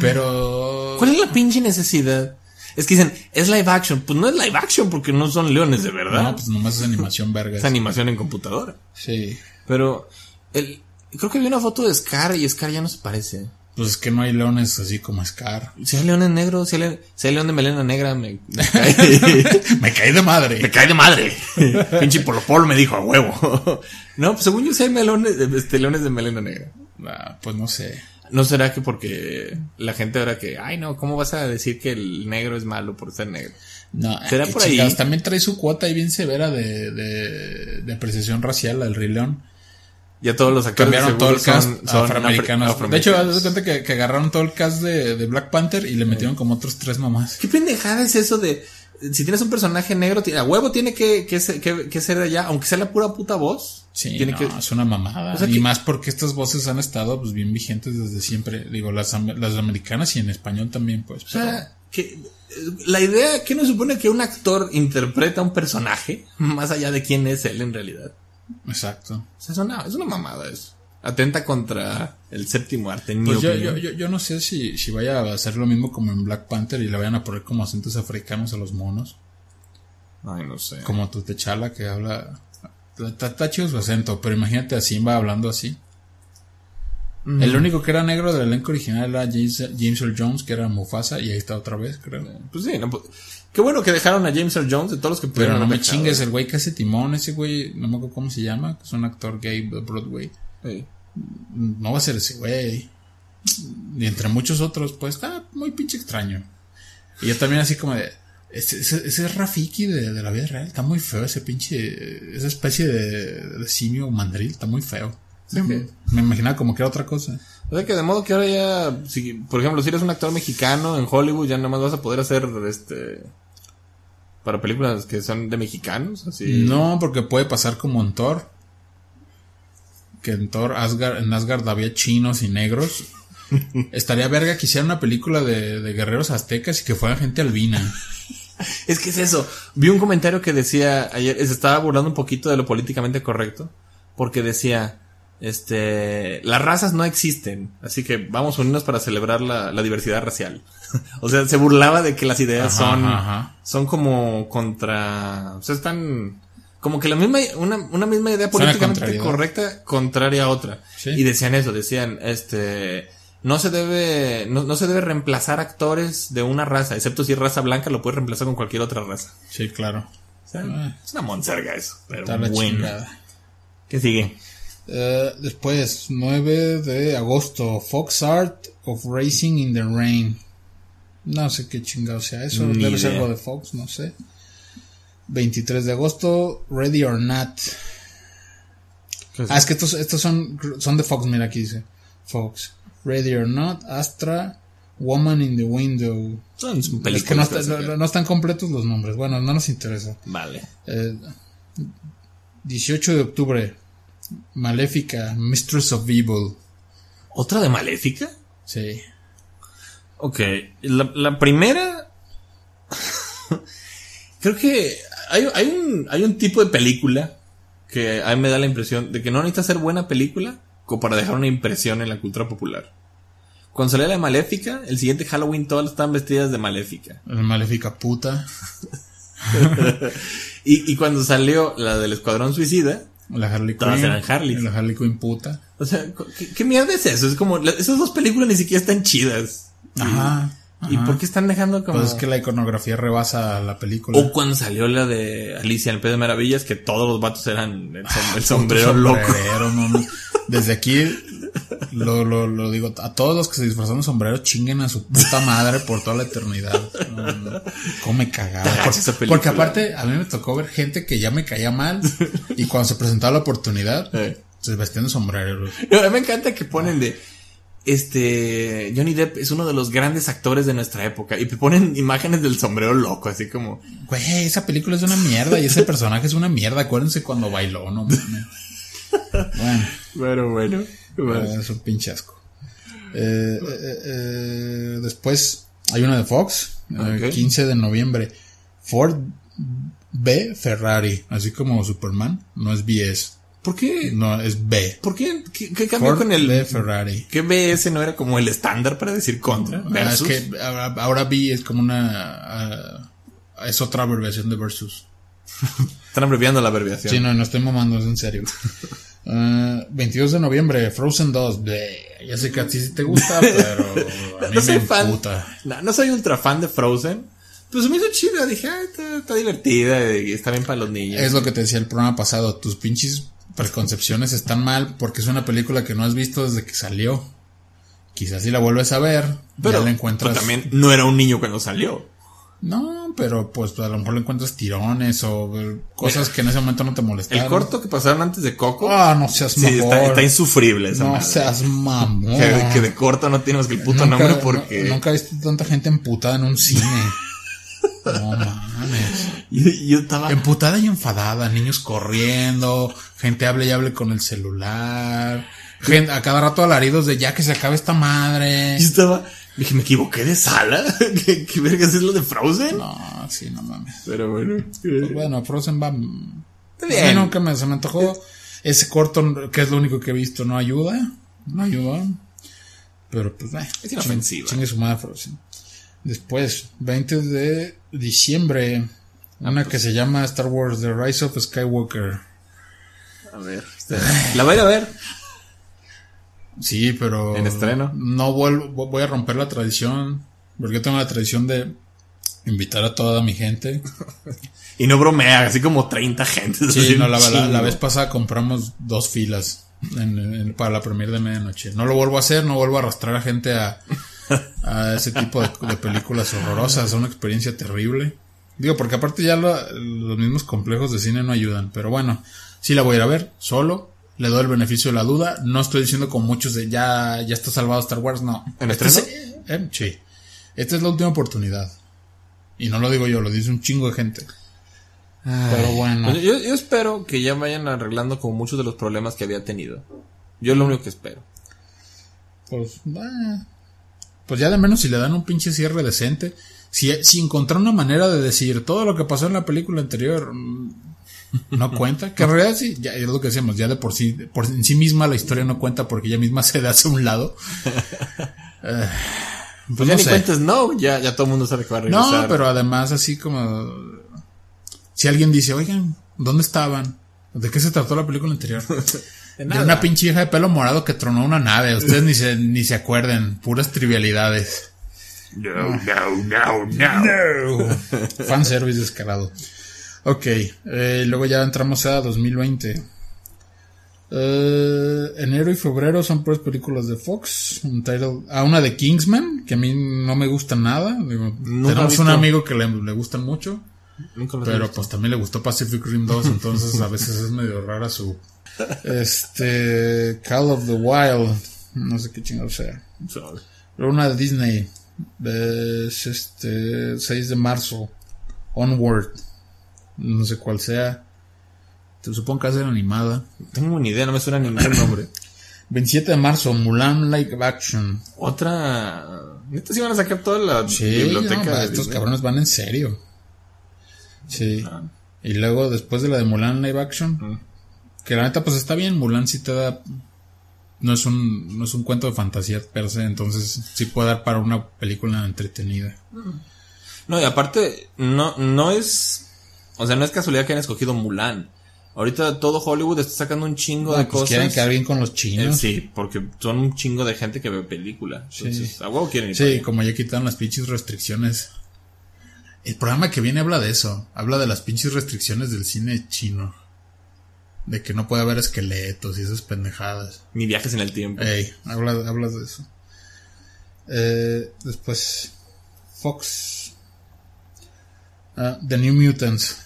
B: Pero.
C: ¿Cuál es la pinche necesidad? Es que dicen, es live action. Pues no es live action porque no son leones de verdad.
B: No, pues nomás es animación verga.
C: es animación en computadora.
B: Sí.
C: Pero el, creo que vi una foto de Scar y Scar ya no se parece.
B: Pues es que no hay leones así como Scar.
C: Si hay leones negros, si hay, le- si hay león de melena negra, me, me cae,
B: Me de madre.
C: me cae de madre. Pinche Polo Polo me dijo a huevo. no, pues según yo sí hay melones, este, leones de melena negra.
B: Ah, pues no sé.
C: ¿No será que porque la gente ahora que, ay no, ¿cómo vas a decir que el negro es malo por ser negro?
B: No,
C: ¿Será por ahí?
B: También trae su cuota ahí bien severa de, de, de apreciación racial al Rey León.
C: Ya todos los actores
B: Cambiaron todo el cast
C: son- son
B: afroamericanos.
C: afro-
B: De hecho, haz de cuenta que, que agarraron todo el cast de, de Black Panther y le metieron como otros tres mamás.
C: ¿Qué pendejada es eso de si tienes un personaje negro, a huevo tiene que, que, ser, que, que ser de allá, aunque sea la pura puta voz?
B: Sí,
C: tiene
B: no,
C: que,
B: es una mamada.
C: O sea
B: y
C: que-
B: más porque estas voces han estado pues bien vigentes desde siempre. Digo, las, las americanas y en español también, pues.
C: o sea, que eh, la idea que nos supone que un actor interpreta un personaje más allá de quién es él en realidad.
B: Exacto.
C: O sea, es una, es una mamada eso. Atenta contra el séptimo arte,
B: Pues yo, yo, yo, yo no sé si, si vaya a hacer lo mismo como en Black Panther y le vayan a poner como acentos africanos a los monos.
C: Ay, no sé.
B: Como tu Techala que habla. Está, está chido su acento, pero imagínate a Simba hablando así.
C: Mm.
B: El único que era negro del elenco original era James, James Earl Jones, que era Mufasa, y ahí está otra vez, creo.
C: Pues sí, no, pues, qué bueno que dejaron a James Earl Jones de todos los que
B: Pero
C: pudieron
B: no me
C: dejado.
B: chingues, el güey que hace timón, ese güey, no me acuerdo cómo se llama, que es un actor gay de Broadway.
C: Sí.
B: No va a ser ese güey. Y entre muchos otros, pues está muy pinche extraño. Y yo también así como de... Ese, ese- ese es Rafiki de, de la vida real. Está muy feo ese pinche... Esa especie de, de simio mandril. Está muy feo. Me, me imaginaba como que era otra cosa.
C: O sea que de modo que ahora ya, si, por ejemplo, si eres un actor mexicano en Hollywood, ya nada más vas a poder hacer este para películas que son de mexicanos, así.
B: No, porque puede pasar como en Thor. Que en Thor, Asgard, en Asgard había chinos y negros. Estaría verga que hiciera una película de, de guerreros aztecas y que fuera gente albina.
C: Es que es eso. Vi un comentario que decía ayer, se estaba burlando un poquito de lo políticamente correcto, porque decía, este, las razas no existen, así que vamos a unirnos para celebrar la, la diversidad racial. o sea, se burlaba de que las ideas
B: Ajá,
C: son,
B: ajá.
C: son como contra, o sea, están como que la misma, una, una misma idea políticamente correcta contraria a otra.
B: Sí.
C: Y decían eso, decían, este, no se debe, no, no se debe reemplazar actores de una raza, excepto si es raza blanca, lo puedes reemplazar con cualquier otra raza.
B: Sí, claro.
C: O sea,
B: Ah.
C: es una monserga eso, pero bueno. ¿Qué sigue?
B: Eh, después, 9 de agosto, Fox Art of Racing in the Rain. No sé qué chingado sea eso.
C: Ni
B: Debe ser
C: idea.
B: algo de Fox, no sé. 23 de agosto, Ready or Not. Ah, es que estos, estos son, son de Fox, mira aquí dice. Fox. Ready or Not, Astra, Woman in the Window.
C: Son
B: Es que no,
C: películas.
B: está- no están completos los nombres. Bueno, no nos interesa.
C: Vale.
B: Eh, 18 de octubre. Maléfica, Mistress of Evil.
C: ¿Otra de Maléfica?
B: Sí.
C: Ok, la, la primera... Creo que hay, hay, un, hay un tipo de película que a mí me da la impresión de que no necesita ser buena película como para dejar una impresión en la cultura popular. Cuando salió la Maléfica, el siguiente Halloween todas estaban vestidas de Maléfica.
B: La Maléfica puta.
C: Y, y cuando salió la del Escuadrón Suicida,
B: La Harley
C: Todas eran Harleys.
B: La Harley Quinn puta.
C: o sea, ¿qué, qué mierda es eso? Es como, esas dos películas ni siquiera están chidas.
B: Ajá.
C: ¿Y
B: ajá.
C: por qué están dejando como...
B: Pues es que la iconografía rebasa la película.
C: O cuando salió la de Alicia en el País de Maravillas, que todos los vatos eran el, som- el sombrero loco.
B: Sombrerero, no, no. Desde aquí Lo, lo, lo digo, a todos los que se disfrazan de sombrero chinguen a su puta madre por toda la eternidad. No, no. ¿Cómo me cagaba?
C: Tache
B: Por-
C: esa película.
B: porque aparte, a mí me tocó ver gente que ya me caía mal y cuando se presentaba la oportunidad,
C: Eh.
B: se vestían de sombreros.
C: No, a mí me encanta que ponen de. Este. Johnny Depp es uno de los grandes actores de nuestra época. Y te ponen imágenes del sombrero loco, así como.
B: Güey, esa película es una mierda y ese personaje es una mierda. Acuérdense cuando bailó, no mames. Bueno.
C: Bueno, bueno.
B: Eh, Es un pinche asco. Eh, eh, después hay una de Fox, eh,
C: Ok.
B: 15 de noviembre. Ford B Ferrari, así como Superman, no es BS,
C: ¿Por qué?
B: no es B.
C: ¿Por qué? ¿Qué, qué cambió
B: Ford
C: con el.
B: B Ferrari.
C: ¿Qué BS no era como el estándar para decir contra?
B: Ah, es que ahora, ahora B es como una ah, es otra abreviación de versus.
C: Están abreviando la abreviación.
B: Sí, no, no estoy mamando, es en serio. Ah, 22 de noviembre, Frozen 2. bleh. Ya sé que a ti sí te gusta, pero a mí
C: no
B: me
C: soy fan.
B: emputa.
C: No, no soy ultra fan de Frozen. Pues me hizo chida. Dije, ah, está, está divertida y está bien para los niños.
B: Es lo que te decía el programa pasado, tus pinches preconcepciones están mal porque es una película que no has visto desde que salió. Quizás si la vuelves a ver,
C: pero,
B: ya la encuentras.
C: pero también no era un niño cuando salió.
B: No, pero pues a lo mejor le encuentras tirones o eh, cosas que en ese momento no te molestaron.
C: El corto que pasaron antes de Coco.
B: Ah, no seas
C: sí,
B: mamón.
C: está, está insufrible esa
B: no
C: madre.
B: seas mamón.
C: Que, que de corto no tienes el puto
B: Nunca-
C: nombre porque.
B: no- nunca he visto tanta gente emputada en un cine. no mames.
C: Yo, yo estaba.
B: Emputada y enfadada, niños corriendo, gente hable y hable con el celular, gente, a cada rato alaridos de ya que se acabe esta madre.
C: Yo estaba. Dije, me equivoqué de sala. ¿Qué, qué vergas es lo de Frozen?
B: No, sí, no mames.
C: Pero bueno.
B: Pues bueno, Frozen va. A
C: bien.
B: mí nunca me, se me antojó. Ese corto, que es lo único que he visto, no ayuda. No ayuda. Pero pues, eh,
C: Es inofensiva.
B: Chingue su madre Frozen. Después, 20 de diciembre, una que se llama Star Wars The Rise of Skywalker.
C: A ver. este, La voy a ir a ver.
B: Sí, pero.
C: ¿En estreno?
B: No vuelvo, voy a romper la tradición. Porque yo tengo la tradición de invitar a toda mi gente.
C: Y no bromea, así como 30 gente.
B: Sí, no, la, la- la
C: chingo.
B: vez pasada compramos dos filas en- en- para la premier de medianoche. No lo vuelvo a hacer, no vuelvo a arrastrar a gente a, a ese tipo de, de películas horrorosas. Es una experiencia terrible. Digo, porque aparte ya lo- los mismos complejos de cine no ayudan. Pero bueno, sí la voy a ir a ver, solo. Le doy el beneficio de la duda. No estoy diciendo con muchos de ya, ya está salvado Star Wars, no.
C: ¿En
B: Este es- eh, sí. Esta es la última oportunidad. Y no lo digo yo, lo dice un chingo de gente. Pero bueno.
C: Pues yo, yo espero que ya vayan arreglando como muchos de los problemas que había tenido. Yo es lo único que espero.
B: Pues, eh, pues ya de menos si le dan un pinche cierre decente. Si, si encontrar una manera de decir todo lo que pasó en la película anterior mm, no cuenta. Que en realidad sí, ya es lo que decíamos, ya de por sí, por en sí misma la historia no cuenta porque ella misma se da hacia un lado. Eh,
C: Pues,
B: pues
C: ya
B: no
C: ni
B: sé.
C: cuentes no, ya, ya todo el mundo sabe que va a regresar.
B: No, pero además así como si alguien dice, oigan, ¿dónde estaban? ¿De qué se trató la película anterior?
C: De
B: De una pinche hija de pelo morado que tronó una nave. Ustedes ni se, ni se acuerden. Puras trivialidades.
C: No, no, no, no.
B: Fanservice descarado. Ok. eh, luego ya entramos a 2020. Eh, enero y febrero son puras películas de Fox. Untitled- ah, una de Kingsman, que a mí no me gusta nada. Digo, tenemos un amigo que le, le gustan mucho.
C: Nunca
B: Pero pues también le gustó Pacific Rim 2, entonces a veces es medio rara su... Este... Call of the Wild. No sé qué chingado sea.
C: Sorry.
B: Luego una de Disney. Es este... 6 de marzo. Onward. No sé cuál sea. Te supongo que va a ser animada.
C: Tengo una idea, no me suena ningún nombre.
B: 27 de marzo. Mulan Live Action.
C: Otra. Neta sí van a sacar toda la
B: Sí,
C: biblioteca.
B: no,
C: de
B: estos
C: Disney?
B: cabrones van en serio. Sí.
C: Ah.
B: Y luego después de la de Mulan Live Action,
C: Mm.
B: que la neta pues está bien, Mulan sí te da no es un no es un cuento de fantasía per se, entonces sí puede dar para una película entretenida.
C: No, y aparte, no, no es. O sea, no es casualidad que hayan escogido Mulan. Ahorita todo Hollywood está sacando un chingo
B: Ah,
C: de
B: pues
C: cosas.
B: quieren quedar bien con los
C: Eh,
B: chinos.
C: sí, porque son un chingo de gente que ve película. Entonces, a huevo quieren ir
B: Sí,
C: para
B: como ya quitaron las pinches restricciones. El programa que viene habla de eso, habla de las pinches restricciones del cine chino. De que no puede haber esqueletos y esas pendejadas.
C: Ni viajes en el tiempo.
B: Ey, hablas, hablas de eso. Eh, después, Fox. Ah, The New Mutants.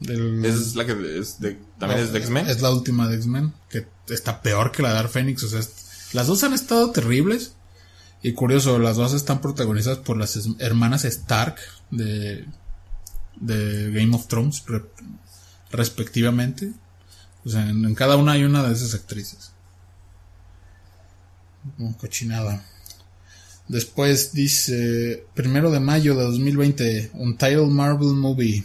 B: Del-
C: Es la que es de, también es de X-Men.
B: Es la última de X-Men, que está peor que la de Dark Phoenix. O sea, es- las dos han estado terribles. Y curioso, las dos están protagonizadas por las es- hermanas Stark de, de Game of Thrones, re- respectivamente. O sea, en, en cada una hay una de esas actrices. Como cochinada. Después dice, primero de mayo de 2020, Untitled Marvel Movie.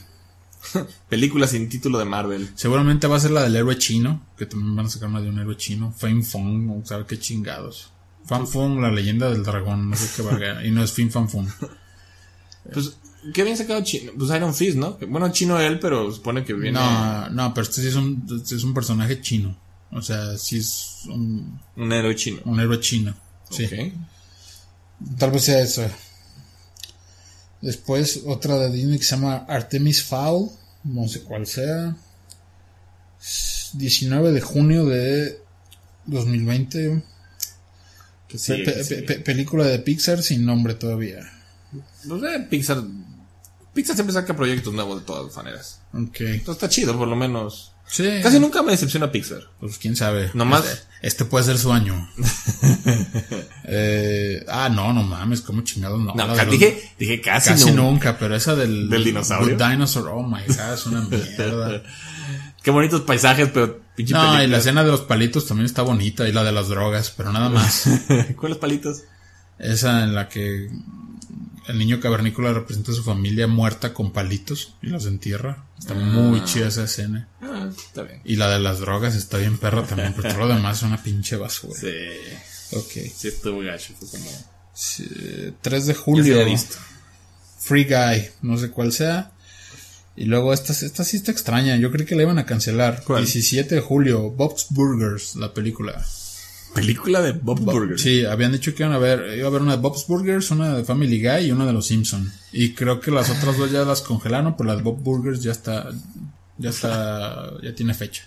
C: Película sin título de Marvel.
B: Seguramente va a ser la del héroe chino, que también van a sacar una de un héroe chino. Fame Fong, o sabe qué chingados. Fan Fong, la leyenda del dragón, no sé qué verga. Y no es Fin Fan Fong.
C: Pues, ¿qué habían sacado chino? Pues Iron Fist, ¿no? Bueno, chino él, pero supone que viene
B: No, no, pero este sí es un, este es un personaje chino. O sea, sí es un,
C: un héroe chino.
B: un héroe chino. Sí. Tal vez sea eso. Después otra de Disney que se llama Artemis Fowl. No sé cuál sea. 19 de junio de 2020.
C: Que
B: Pe-
C: sigue,
B: pe-
C: que sigue.
B: pe- película de Pixar sin nombre todavía.
C: Pues, eh, Pixar. Pixar siempre saca proyectos nuevos de todas maneras.
B: Ok.
C: Entonces está chido, por lo menos.
B: Sí.
C: Casi nunca me decepciona Pixar.
B: Pues quién sabe.
C: Nomás-
B: Este, este puede ser su año. Eh, ah, no, no mames, como chingados no.
C: No, ca-
B: los-
C: dije, dije casi,
B: casi
C: nunca.
B: nunca, pero esa del.
C: ¿Del dinosaurio?
B: Good Dinosaur, oh my god, es una mierda.
C: Qué bonitos paisajes, pero pinche
B: No, y la escena de los palitos también está bonita, y la de las drogas, pero nada más.
C: ¿Cuáles palitos?
B: Esa en la que el niño cavernícola representa a su familia muerta con palitos y los entierra. Está muy chida esa escena.
C: Ah, está bien.
B: Y la de las drogas está bien perra también, pero todo lo demás es una pinche basura.
C: Sí.
B: Ok.
C: Sí, estuvo gacho. Fue como.
B: Sí, 3 de
C: Ya
B: julio.
C: había visto.
B: Free Guy, no sé cuál sea. Y luego esta, esta sí está extraña, yo creí que la iban a cancelar.
C: ¿Cuál?
B: 17 de julio, Bob's Burgers, la película.
C: Película de Bob Burger.
B: Sí, habían dicho que iban a ver, iba a haber una de Bob's Burgers, una de Family Guy y una de Los Simpson. Y creo que las otras dos ya las congelaron, pero la de Bob Burgers ya está, ya está, ya tiene fecha.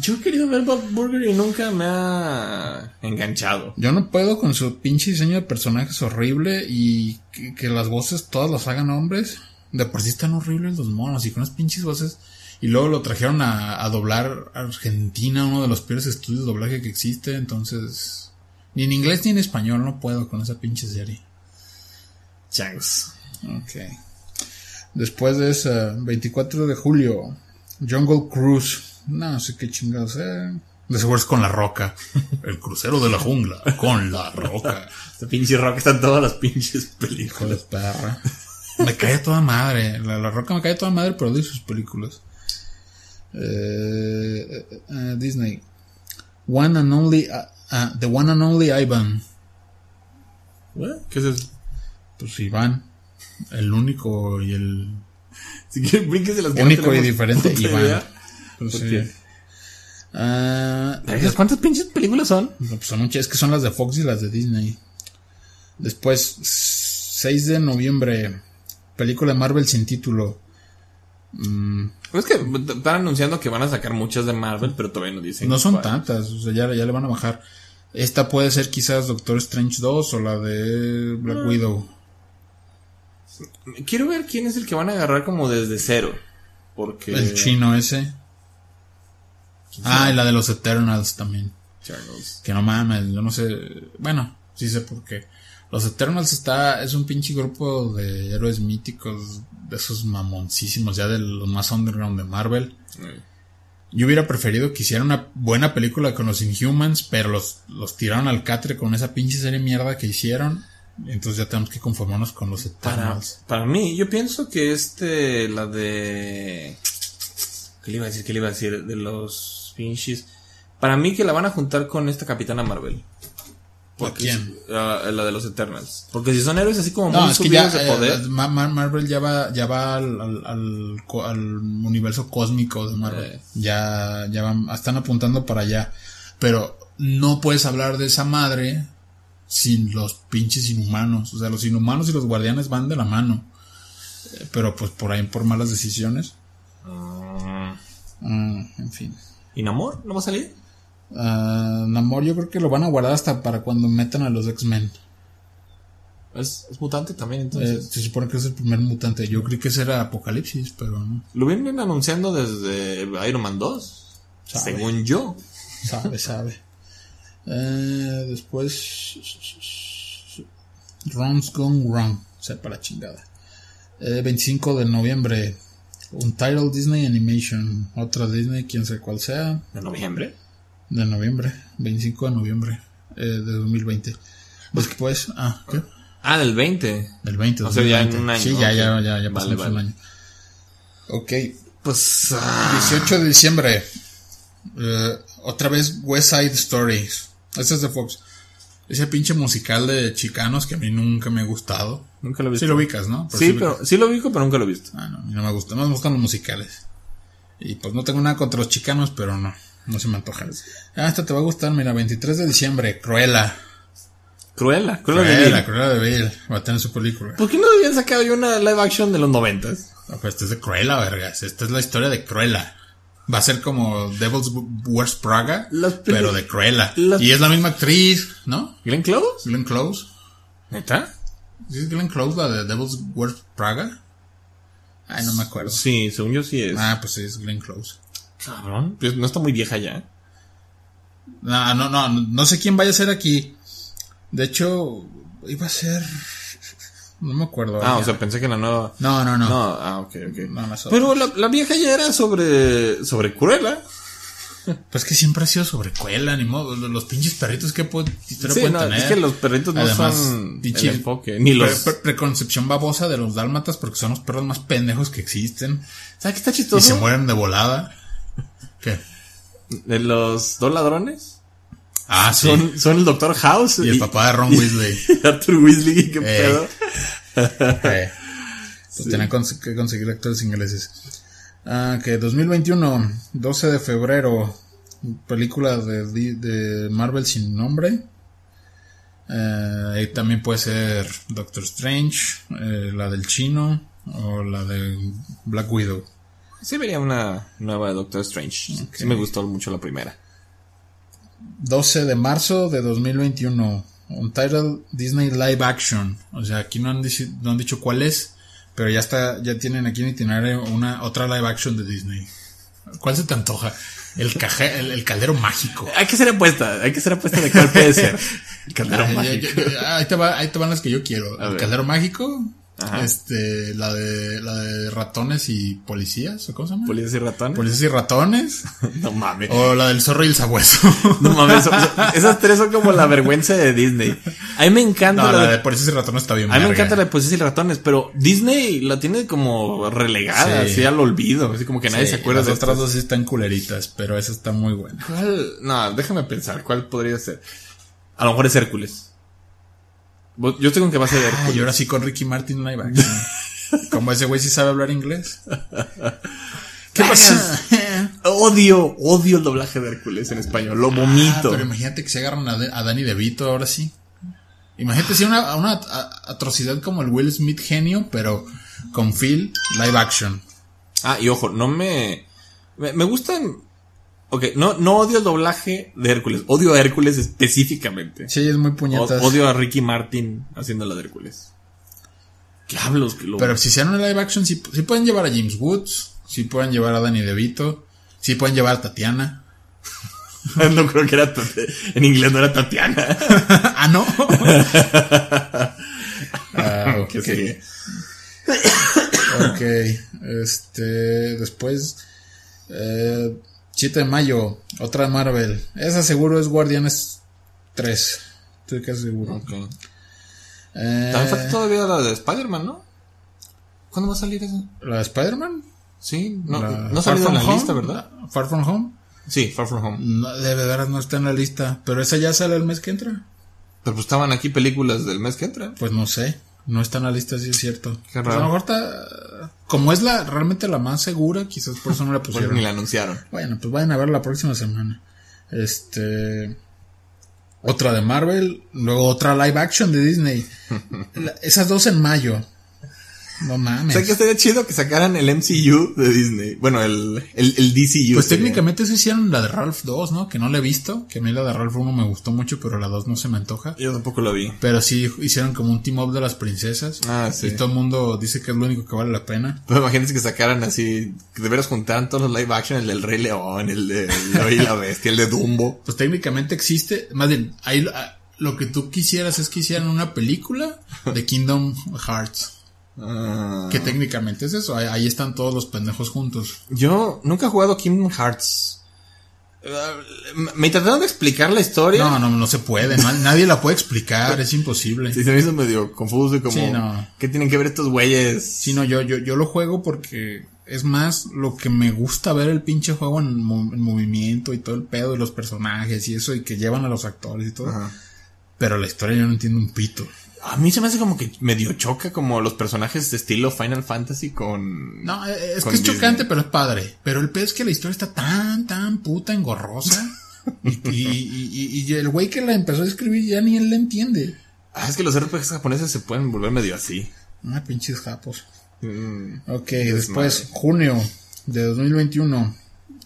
C: Yo he querido ver Bob Burger y nunca me ha enganchado.
B: Yo no puedo con su pinche diseño de personajes horrible y que, que las voces todas las hagan hombres. De por sí están horribles los monos y con las pinches voces. Y luego lo trajeron a, a doblar Argentina, uno de los peores estudios de doblaje que existe. Entonces, ni en inglés ni en español no puedo con esa pinche serie.
C: Changos.
B: Ok. Después de esa, 24 de julio, Jungle Cruise. No sé qué chingados sea. De seguro es con la roca. El crucero de la jungla. Con la roca.
C: Este pinche rock está en todas las pinches
B: Hijo de
C: películas.
B: perra. Me cae toda madre. La, la roca me cae toda madre, pero de sus películas. Eh, eh, eh, Disney. One and only. ah, ah, the one and only Ivan.
C: ¿Qué es eso?
B: Pues Iván. El único y el.
C: Si quieres, brínquese las que no
B: único y diferente Iván. Pues. Ah,
C: ¿Sabes ¿Cuántas pinches películas son?
B: Pues son muchas, es que son las de Fox y las de Disney. Después, 6 de noviembre, película de Marvel sin título. Mm,
C: Es que están anunciando que van a sacar muchas de Marvel, pero todavía no dicen.
B: no son
C: cuál.
B: tantas, o sea, ya, ya le van a bajar. Esta puede ser quizás Doctor Strange 2 o la de Black Widow.
C: Quiero ver quién es el que van a agarrar como desde cero. Porque.
B: El chino ese. Ah, y la de los Eternals también. Que no mames, yo no sé. Bueno, sí sé por qué. Los Eternals está, es un pinche grupo de héroes míticos, de esos mamoncísimos, ya de los más underground de Marvel. Yo hubiera preferido que hiciera una buena película con los Inhumans, pero los, los tiraron al catre con esa pinche serie mierda que hicieron. Entonces ya tenemos que conformarnos con los
C: Para,
B: Eternals.
C: para mí, yo pienso que este, la de. ¿Qué le iba a decir? ¿Qué le iba a decir? De los pinches. Para mí que la van a juntar con esta Capitana Marvel.
B: ¿A quién?
C: Ah, la de los Eternals. Porque si son héroes así como
B: No,
C: muy
B: es que ya
C: subidos de
B: eh,
C: poder.
B: Ma- Marvel ya va, ya va al, al, al universo cósmico de Marvel.
C: Eh.
B: Ya, ya van, están apuntando para allá. Pero no puedes hablar de esa madre sin los pinches inhumanos. O sea, los inhumanos y los guardianes van de la mano. Eh, Pero pues por ahí por malas decisiones.
C: Ah,
B: Mm, en fin.
C: ¿Y Namor? ¿No va a salir?
B: Ah, Namor yo creo que lo van a guardar hasta para cuando metan a los X-Men.
C: ¿Es, es mutante también
B: Eh,
C: entonces?
B: se supone que es el primer mutante. Yo creí que ese era Apocalipsis, pero no.
C: Lo vienen anunciando desde Iron Man 2.
B: Sabe.
C: Según yo.
B: Sabe, sabe. Eh, después. Runs Gone Wrong. Sepa la chingada. Eh, 25 de noviembre. Un title Disney Animation. Otra Disney, quién sabe cuál sea.
C: ¿De noviembre?
B: De noviembre. 25 de noviembre. eh, de 2020. Después. Ah, ¿qué?
C: Ah, del 20.
B: Del 20.
C: O sea, ya en
B: 2020.
C: un año,
B: Sí, ya,
C: ok.
B: ya, ya, ya pasamos
C: vale.
B: un año. Ok.
C: Pues. ah,
B: 18 de diciembre. Eh, otra vez West Side Stories. Este es de Fox. Ese pinche musical de chicanos que a mí nunca me ha gustado.
C: nunca lo he visto.
B: Sí lo ubicas, ¿no?
C: sí,
B: lo
C: pero sí lo ubico, pero nunca lo he visto.
B: Ah, no, a mí no me gusta. No me gustan los musicales. Y pues no tengo nada contra los chicanos, pero no. No se me antoja. Ah, esta te va a gustar. Mira, 23 de diciembre. Cruella.
C: Cruella, Cruella de
B: Cruella,
C: Vil.
B: Cruella de Vil. Va a tener su película.
C: ¿Por qué no habían sacado yo una live action de los noventas?
B: No, pues esta es de Cruella, vergas. Esta es la historia de Cruella. Va a ser como Devil's Wears Praga,
C: Las peli-
B: pero de Cruella.
C: las-
B: Y es la misma actriz, ¿no?
C: ¿Glenn Close?
B: Glenn Close.
C: ¿Neta?
B: ¿Sí ¿Es Glenn Close la de Devil's Wears Praga? Ay, no me acuerdo.
C: Sí, según yo sí es.
B: Ah, pues sí, es Glenn Close.
C: Cabrón. Pues no está muy vieja ya.
B: No, no, no, no sé quién vaya a ser aquí. De hecho, iba a ser... No me acuerdo.
C: Ah,
B: Ya.
C: o sea, pensé que la nueva.
B: No, no, no.
C: No, ah, ok, ok.
B: No.
C: Pero la, la vieja ya era sobre. sobre Cruella.
B: Pues que siempre ha sido sobre Cruella, ni modo. Los, pinches perritos que historia
C: Sí,
B: pueden
C: no,
B: tener.
C: es que los perritos no
B: Además,
C: son
B: pinche
C: el enfoque. Ni los.
B: pre- pre- preconcepción babosa de los dálmatas porque son los perros más pendejos que existen.
C: ¿Sabes qué está
B: Y se
C: chistoso?
B: mueren de volada. ¿Qué?
C: De los dos ladrones.
B: Ah, sí.
C: Son, son el Doctor House.
B: Y el papá de Ron Weasley.
C: y Arthur Weasley, qué
B: Ey.
C: pedo.
B: Pues tenían cons- que conseguir actores ingleses. Ah, que 2021, 12 de febrero, película de, de Marvel sin nombre. Eh, ahí también puede ser Doctor Strange, eh, la del chino o la de Black Widow.
C: Sí vería una nueva de Doctor Strange. Sí me gustó mucho la primera.
B: 12 de marzo de 2021, un title Disney Live Action. O sea, aquí no han, no han dicho cuál es, pero ya está, ya tienen aquí en itinerario una otra live action de Disney. ¿Cuál se te antoja? El, caje, el, el caldero mágico.
C: Hay que hacer apuesta, hay que hacer apuesta de cuál puede ser. El caldero
B: Ah, ya-
C: mágico.
B: ya- ya- ahí, te va- ahí te van las que yo quiero.
C: A
B: el
C: ver.
B: caldero mágico,
C: Ajá.
B: este, la de, la de ratones y policías, ¿o cómo se llama?
C: Policías y ratones.
B: Policías y ratones.
C: no mames.
B: o la del zorro y el sabueso.
C: No mames. son- son- esas tres son como la vergüenza de Disney. A mí me encanta
B: no,
C: la,
B: la
C: de-
B: de policías y ratones está bien
C: A mí me encanta la de policías y ratones, pero Disney la tiene como relegada,
B: Sí.
C: así al olvido. Así como que nadie
B: Sí,
C: se acuerda
B: las
C: de
B: otras
C: estas.
B: dos sí están culeritas, pero esa está muy buena.
C: ¿Cuál? No, déjame pensar, ¿cuál podría ser? A lo mejor es Hércules. Yo tengo que va a ser
B: Ah,
C: Hércules.
B: y ahora sí con Ricky Martin live action. Como ese güey sí sabe hablar inglés.
C: ¿Qué pasa? odio, odio el doblaje de Hércules en español. Lo
B: Ah,
C: vomito.
B: pero imagínate que se agarran a, De- a Danny DeVito ahora sí. Imagínate si una, una a- atrocidad como el Will Smith genio, pero con Phil live action.
C: Ah, y ojo, no me, me, me gustan. Ok, no, no odio el doblaje de Hércules. Odio a Hércules específicamente.
B: Sí, es muy
C: O-
B: puñetas.
C: odio a Ricky Martin haciendo la de Hércules. Diablos, que lo.
B: Pero si sean una live action, sí, sí pueden llevar a James Woods, sí pueden llevar a Danny DeVito, sí pueden llevar a Tatiana.
C: no creo que era. En inglés no era Tatiana.
B: ah, no. ah, ok.
C: sí.
B: Ok, este, después, eh, 7 de mayo, otra Marvel. Esa seguro es Guardianes 3. Estoy casi seguro.
C: Ok.
B: Eh,
C: También falta todavía la de Spider-Man, ¿no? ¿Cuándo va a salir esa?
B: ¿La de Spider-Man?
C: Sí, no,
B: La-
C: no ha salido en la
B: Home?
C: lista, ¿verdad?
B: Far From Home.
C: Sí, Far From Home.
B: No, de veras no está en la lista. Pero esa ya sale el mes que entra.
C: Pero pues estaban aquí películas del mes que entra.
B: Pues no sé. No está en la lista, sí es cierto.
C: Qué
B: Pues
C: raro.
B: a lo mejor está. Como es la realmente la más segura, quizás por eso no la pusieron.
C: ni la anunciaron.
B: Bueno, pues vayan a ver la próxima semana. Este. Otra de Marvel. Luego otra live action de Disney. Esas dos en mayo. No mames.
C: O sea que estaría chido que sacaran el MCU de Disney. Bueno, el, el, el DCU.
B: Pues
C: sería.
B: técnicamente se hicieron la de Ralph 2, ¿no? Que no la he visto. Que a mí la de Ralph 1 me gustó mucho, pero la 2 no se me antoja.
C: Yo tampoco lo vi.
B: Pero sí hicieron como un team up de las princesas.
C: Ah, sí.
B: Y todo el mundo dice que es lo único que vale la pena.
C: Pues imagínense que sacaran así, que de veras juntaran todos los live action, el del Rey León, el de el y la Bestia, el de Dumbo.
B: Pues técnicamente existe, más bien, ahí ah, lo que tú quisieras es que hicieran una película de Kingdom Hearts.
C: Ah.
B: Que técnicamente es eso, ahí, están todos los pendejos juntos.
C: Yo nunca he jugado Kingdom Hearts. Me intentaron de explicar la historia.
B: No, no, no se puede, na- nadie la puede explicar, es imposible.
C: Sí, se me hizo medio confuso y como...
B: Sí, no.
C: ¿Qué tienen que ver estos güeyes?
B: Sí, no, yo, yo, yo lo juego porque es más lo que me gusta ver el pinche juego en, mo- en movimiento y todo el pedo de los personajes y eso y que llevan a los actores y todo.
C: Ajá.
B: Pero la historia yo no entiendo un pito.
C: A mí se me hace como que medio choca como los personajes de estilo Final Fantasy con...
B: No, eh, es
C: con
B: que es
C: Disney.
B: chocante, pero es padre. Pero el pedo es que la historia está tan, tan puta engorrosa. y, y, y- y el güey que la empezó a escribir ya ni él la entiende.
C: Ah, es que los RPGs japoneses se pueden volver medio así.
B: Ah, pinches japos.
C: Mm.
B: Ok, después,
C: madre.
B: junio de 2021.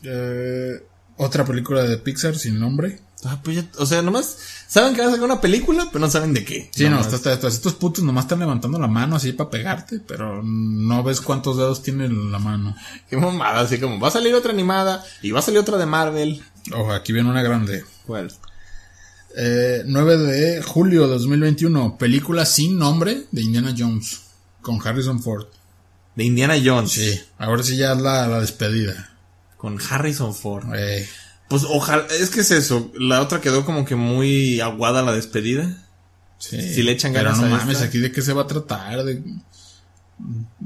B: Eh, otra película de Pixar sin nombre.
C: Ah, pues ya- o sea, nomás saben que van a sacar una película, pero no saben de qué.
B: Sí, no, hasta- hasta estos putos nomás están levantando la mano así para pegarte, pero no ves cuántos dedos tiene la mano.
C: Qué mamada, así como va a salir otra animada y va a salir otra de Marvel.
B: Ojo, aquí viene una grande.
C: ¿Cuál?
B: Eh, 9 de julio de 2021, película sin nombre de Indiana Jones con Harrison Ford.
C: De Indiana Jones.
B: Sí, ahora sí ya es la, la despedida.
C: Con Harrison Ford.
B: Eh,
C: Pues ojalá, es que es eso. La otra quedó como que muy aguada la despedida.
B: sí,
C: Si le echan ganas
B: Pero no
C: a
B: mames,
C: esta.
B: aquí de qué se va a tratar. De,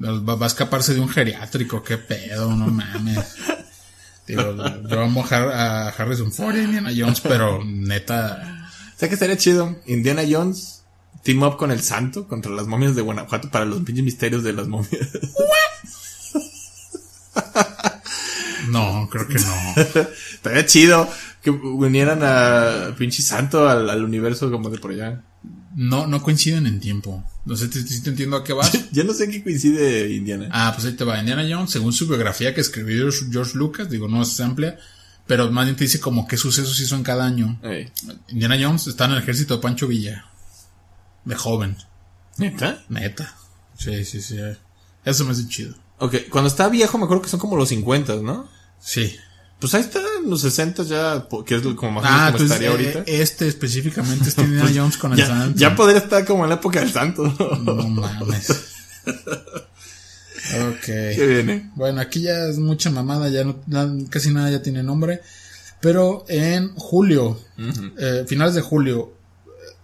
B: va, a escaparse de un geriátrico, qué pedo, no mames. Digo, yo amo a, Har- a Harrison Ford Indiana Jones, pero neta,
C: O sea que estaría chido. Indiana Jones, team up con el santo contra las momias de Guanajuato para los pinches misterios de las momias.
B: no, creo que no.
C: estaría chido que unieran a pinche santo al, al universo como de por allá.
B: No, no coinciden en tiempo. No sé si te entiendo a qué vas.
C: Yo no sé en qué coincide Indiana.
B: Ah, pues ahí te va. Indiana Jones, según su biografía que escribió George- Lucas, digo, no es amplia, pero más bien te dice como qué sucesos hizo en cada año. Indiana Jones está en el ejército de Pancho Villa. De joven.
C: ¿Neta?
B: Neta. Sí, sí, sí. Eso me hace chido.
C: Ok, cuando está viejo me acuerdo que son como los 50, ¿no?
B: Sí.
C: Pues ahí está, en los 60 ya, que es como más
B: Ah,
C: como estaría
B: eh,
C: ahorita.
B: este específicamente es Indiana Jones con el
C: ya,
B: santo.
C: ya podría estar como en la época del santo.
B: No mames. ok.
C: ¿Qué viene?
B: Bueno, aquí ya es mucha mamada, ya no, casi nada ya tiene nombre. Pero en julio, eh, finales de julio,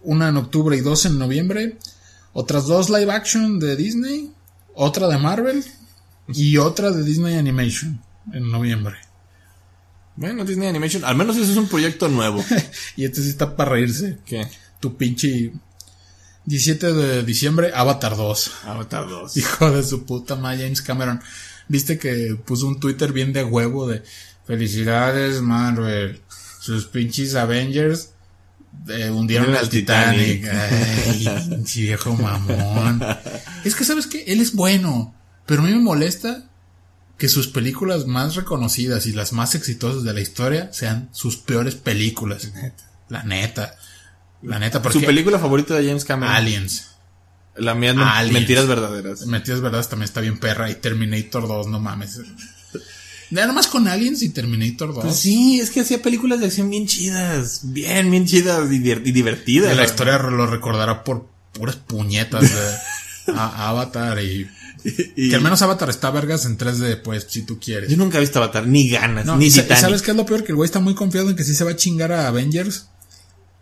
B: una en octubre y dos en noviembre, otras dos live action de Disney, otra de Marvel y otra de Disney Animation en noviembre.
C: Bueno, Disney Animation, al menos eso es un proyecto nuevo.
B: Y este sí está para reírse.
C: ¿Qué?
B: Tu pinche 17 de diciembre, Avatar 2.
C: Avatar 2.
B: Hijo de su puta madre, James Cameron. Viste que puso un Twitter bien de huevo de felicidades Marvel. Sus pinches Avengers eh, hundieron al Titanic.
C: Titanic.
B: Ay, viejo mamón. Es que sabes que él es bueno, pero a mí me molesta que sus películas más reconocidas y las más exitosas de la historia sean sus peores películas. La neta. La neta, porque
C: Su película favorita de James Cameron.
B: Aliens.
C: La mía
B: Aliens.
C: Mentiras Verdaderas.
B: Mentiras verdades también está bien perra y Terminator 2, no mames. Nada más con Aliens y Terminator 2.
C: Pues sí, es que hacía películas de acción bien chidas. Bien, bien chidas y, diver- y divertidas.
B: Y la historia lo recordará por puras puñetas de a- Avatar y,
C: Y-
B: que al menos Avatar está vergas en 3D, pues, si tú quieres.
C: Yo nunca he visto Avatar, ni ganas,
B: No,
C: ni
B: y
C: Titanic.
B: ¿Sabes qué es lo peor? Que el güey está muy confiado en que sí se va a chingar a Avengers.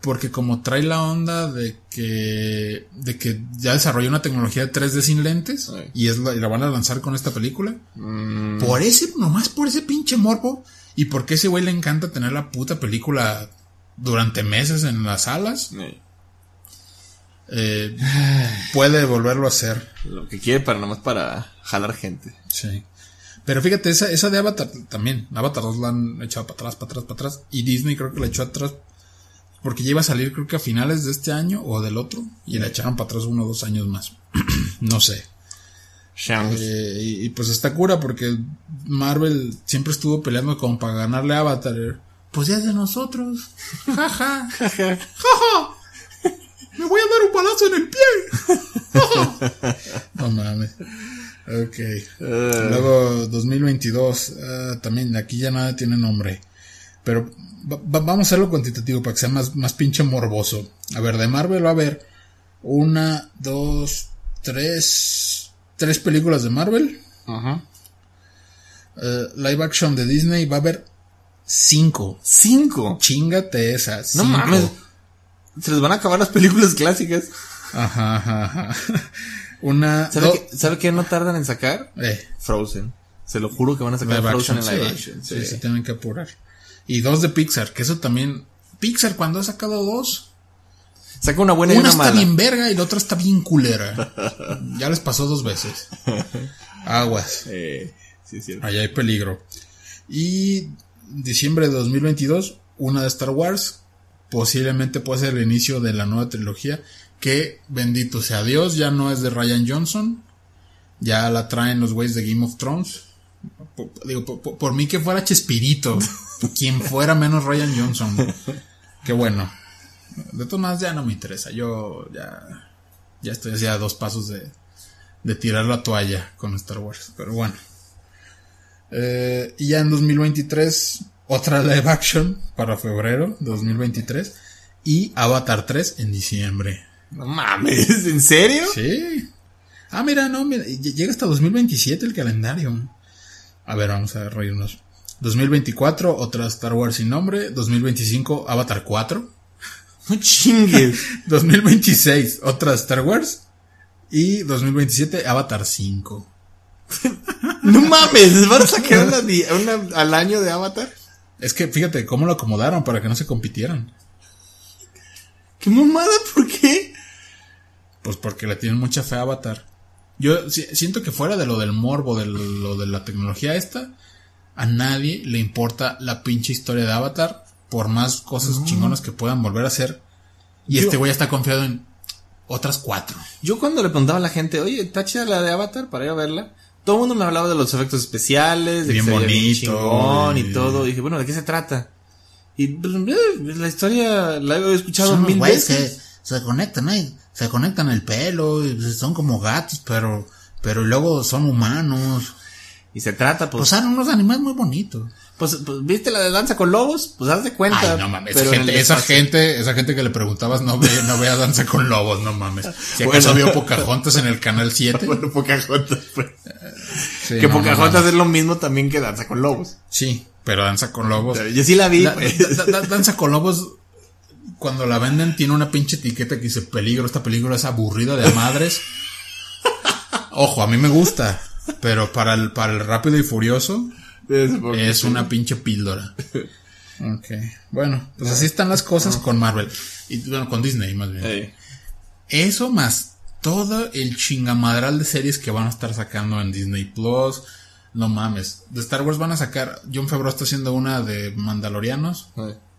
B: Porque como trae la onda de que, de que ya desarrolló una tecnología de 3D sin lentes
C: Ay.
B: y es la, y la van a lanzar con esta película.
C: Mm,
B: Por ese, nomás por ese pinche morbo. Y porque a ese güey le encanta tener la puta película durante meses en las salas.
C: Eh,
B: puede volverlo a hacer.
C: lo que quiere para nomás para jalar gente.
B: Sí. Pero fíjate, esa, esa de Avatar también. Avatar 2 la han echado para atrás, para atrás, para atrás. Y Disney creo que la echó atrás. Porque ya iba a salir creo que a finales de este año o del otro. Y la echaron para atrás uno o dos años más. no sé. Eh, y, y, pues está cura porque Marvel siempre estuvo peleando como para ganarle a Avatar. Pues ya es de nosotros. Jaja. Jaja. Me voy a dar un palazo en el pie. no mames. Ok.
C: Eh,
B: Luego 2022. ah, también aquí ya nada tiene nombre. Pero va- va- vamos a hacerlo cuantitativo para que sea más, más pinche morboso. A ver, de Marvel va a haber una, dos, tres, tres películas de Marvel.
C: Ajá.
B: Eh, live action de Disney va a haber cinco.
C: Cinco.
B: Chingate esas.
C: No mames. Se les van a acabar las películas clásicas.
B: Ajá, ajá, ajá. Una.
C: ¿Sabe,
B: do-
C: qué, ¿Sabe qué no tardan en sacar?
B: eh,
C: Frozen. Se lo juro que van a sacar
B: live
C: Frozen
B: action,
C: en live
B: sí,
C: action.
B: sí,
C: Sí.
B: se tienen que apurar. Y dos de Pixar, que eso también. Pixar cuando ha sacado dos,
C: Saca una buena y
B: una
C: una
B: está
C: mala.
B: bien verga y la otra está bien culera. ya les pasó dos veces. Aguas.
C: Eh, sí, es cierto.
B: Allá hay peligro. Y diciembre de 2022, una de Star Wars. Posiblemente puede ser el inicio de la nueva trilogía. Que bendito sea Dios, ya no es de Ryan Johnson. Ya la traen los güeyes de Game of Thrones. Po- Digo, po- po- por, mí que fuera Chespirito. quien fuera menos Ryan Johnson. Qué bueno. De todas maneras ya no me interesa. Yo ya, ya estoy así a dos pasos de, de tirar la toalla con Star Wars. Pero bueno. Eh, y ya en 2023, otra live action para febrero de 2023. Y Avatar 3 en diciembre.
C: No mames, ¿en serio?
B: Sí. Ah, mira, no, mira, ll- llega hasta 2027 el calendario. A ver, vamos a reírnos. 2024, otra Star Wars sin nombre. 2025, Avatar 4.
C: No chingues.
B: 2026, otra Star Wars. Y 2027, Avatar 5.
C: No mames, ¿les van a sacar una, una al año de Avatar?
B: Es que fíjate cómo lo acomodaron para que no se compitieran.
C: ¿Qué mamada? ¿Por qué?
B: Pues porque le tienen mucha fe a Avatar. Yo si- siento que fuera de lo del morbo, de lo de la tecnología esta, a nadie le importa la pinche historia de Avatar, por más cosas chingonas que puedan volver a hacer. Y
C: Yo-
B: este güey está confiado en otras cuatro.
C: Yo cuando le preguntaba a la gente, oye, ¿está chida la de Avatar para ir a verla? Todo el mundo me hablaba de los efectos especiales, de
B: Bien
C: que veía bien
B: bonito,
C: chingón y
B: y-
C: todo. Y dije, bueno, ¿de qué se trata? Y pues, eh, la historia la he escuchado
B: Son
C: mil veces.
B: que se conectan ahí, se conectan el pelo, y son como gatos, pero, pero luego son humanos.
C: Y se trata,
B: Pues
C: pues,
B: son unos animales muy bonitos.
C: Pues, pues, ¿viste la de Danza con Lobos? Pues haz de cuenta.
B: Ay, no mames, esa gente, esa gente, esa gente que le preguntabas no ve, no vea Danza con Lobos, no mames. Si acaso
C: Bueno.
B: vio Pocahontas en el canal 7.
C: Bueno, Pocahontas, pues.
B: Sí,
C: que
B: no,
C: Pocahontas es lo mismo también que Danza con Lobos.
B: Sí, pero Danza con Lobos.
C: Pero yo sí la vi.
B: Da-
C: pues.
B: da- da- Danza con Lobos, cuando la venden, tiene una pinche etiqueta que dice peligro. Esta película es aburrida de madres. Ojo, a mí me gusta, pero para el, para el rápido y furioso es una pinche píldora. Ok, bueno, pues así están las cosas con Marvel. Y bueno, con Disney más bien. Eso más todo el chingamadral de series que van a estar sacando en Disney Plus. No mames. De Star Wars van a sacar. John Favreau está haciendo una de Mandalorianos.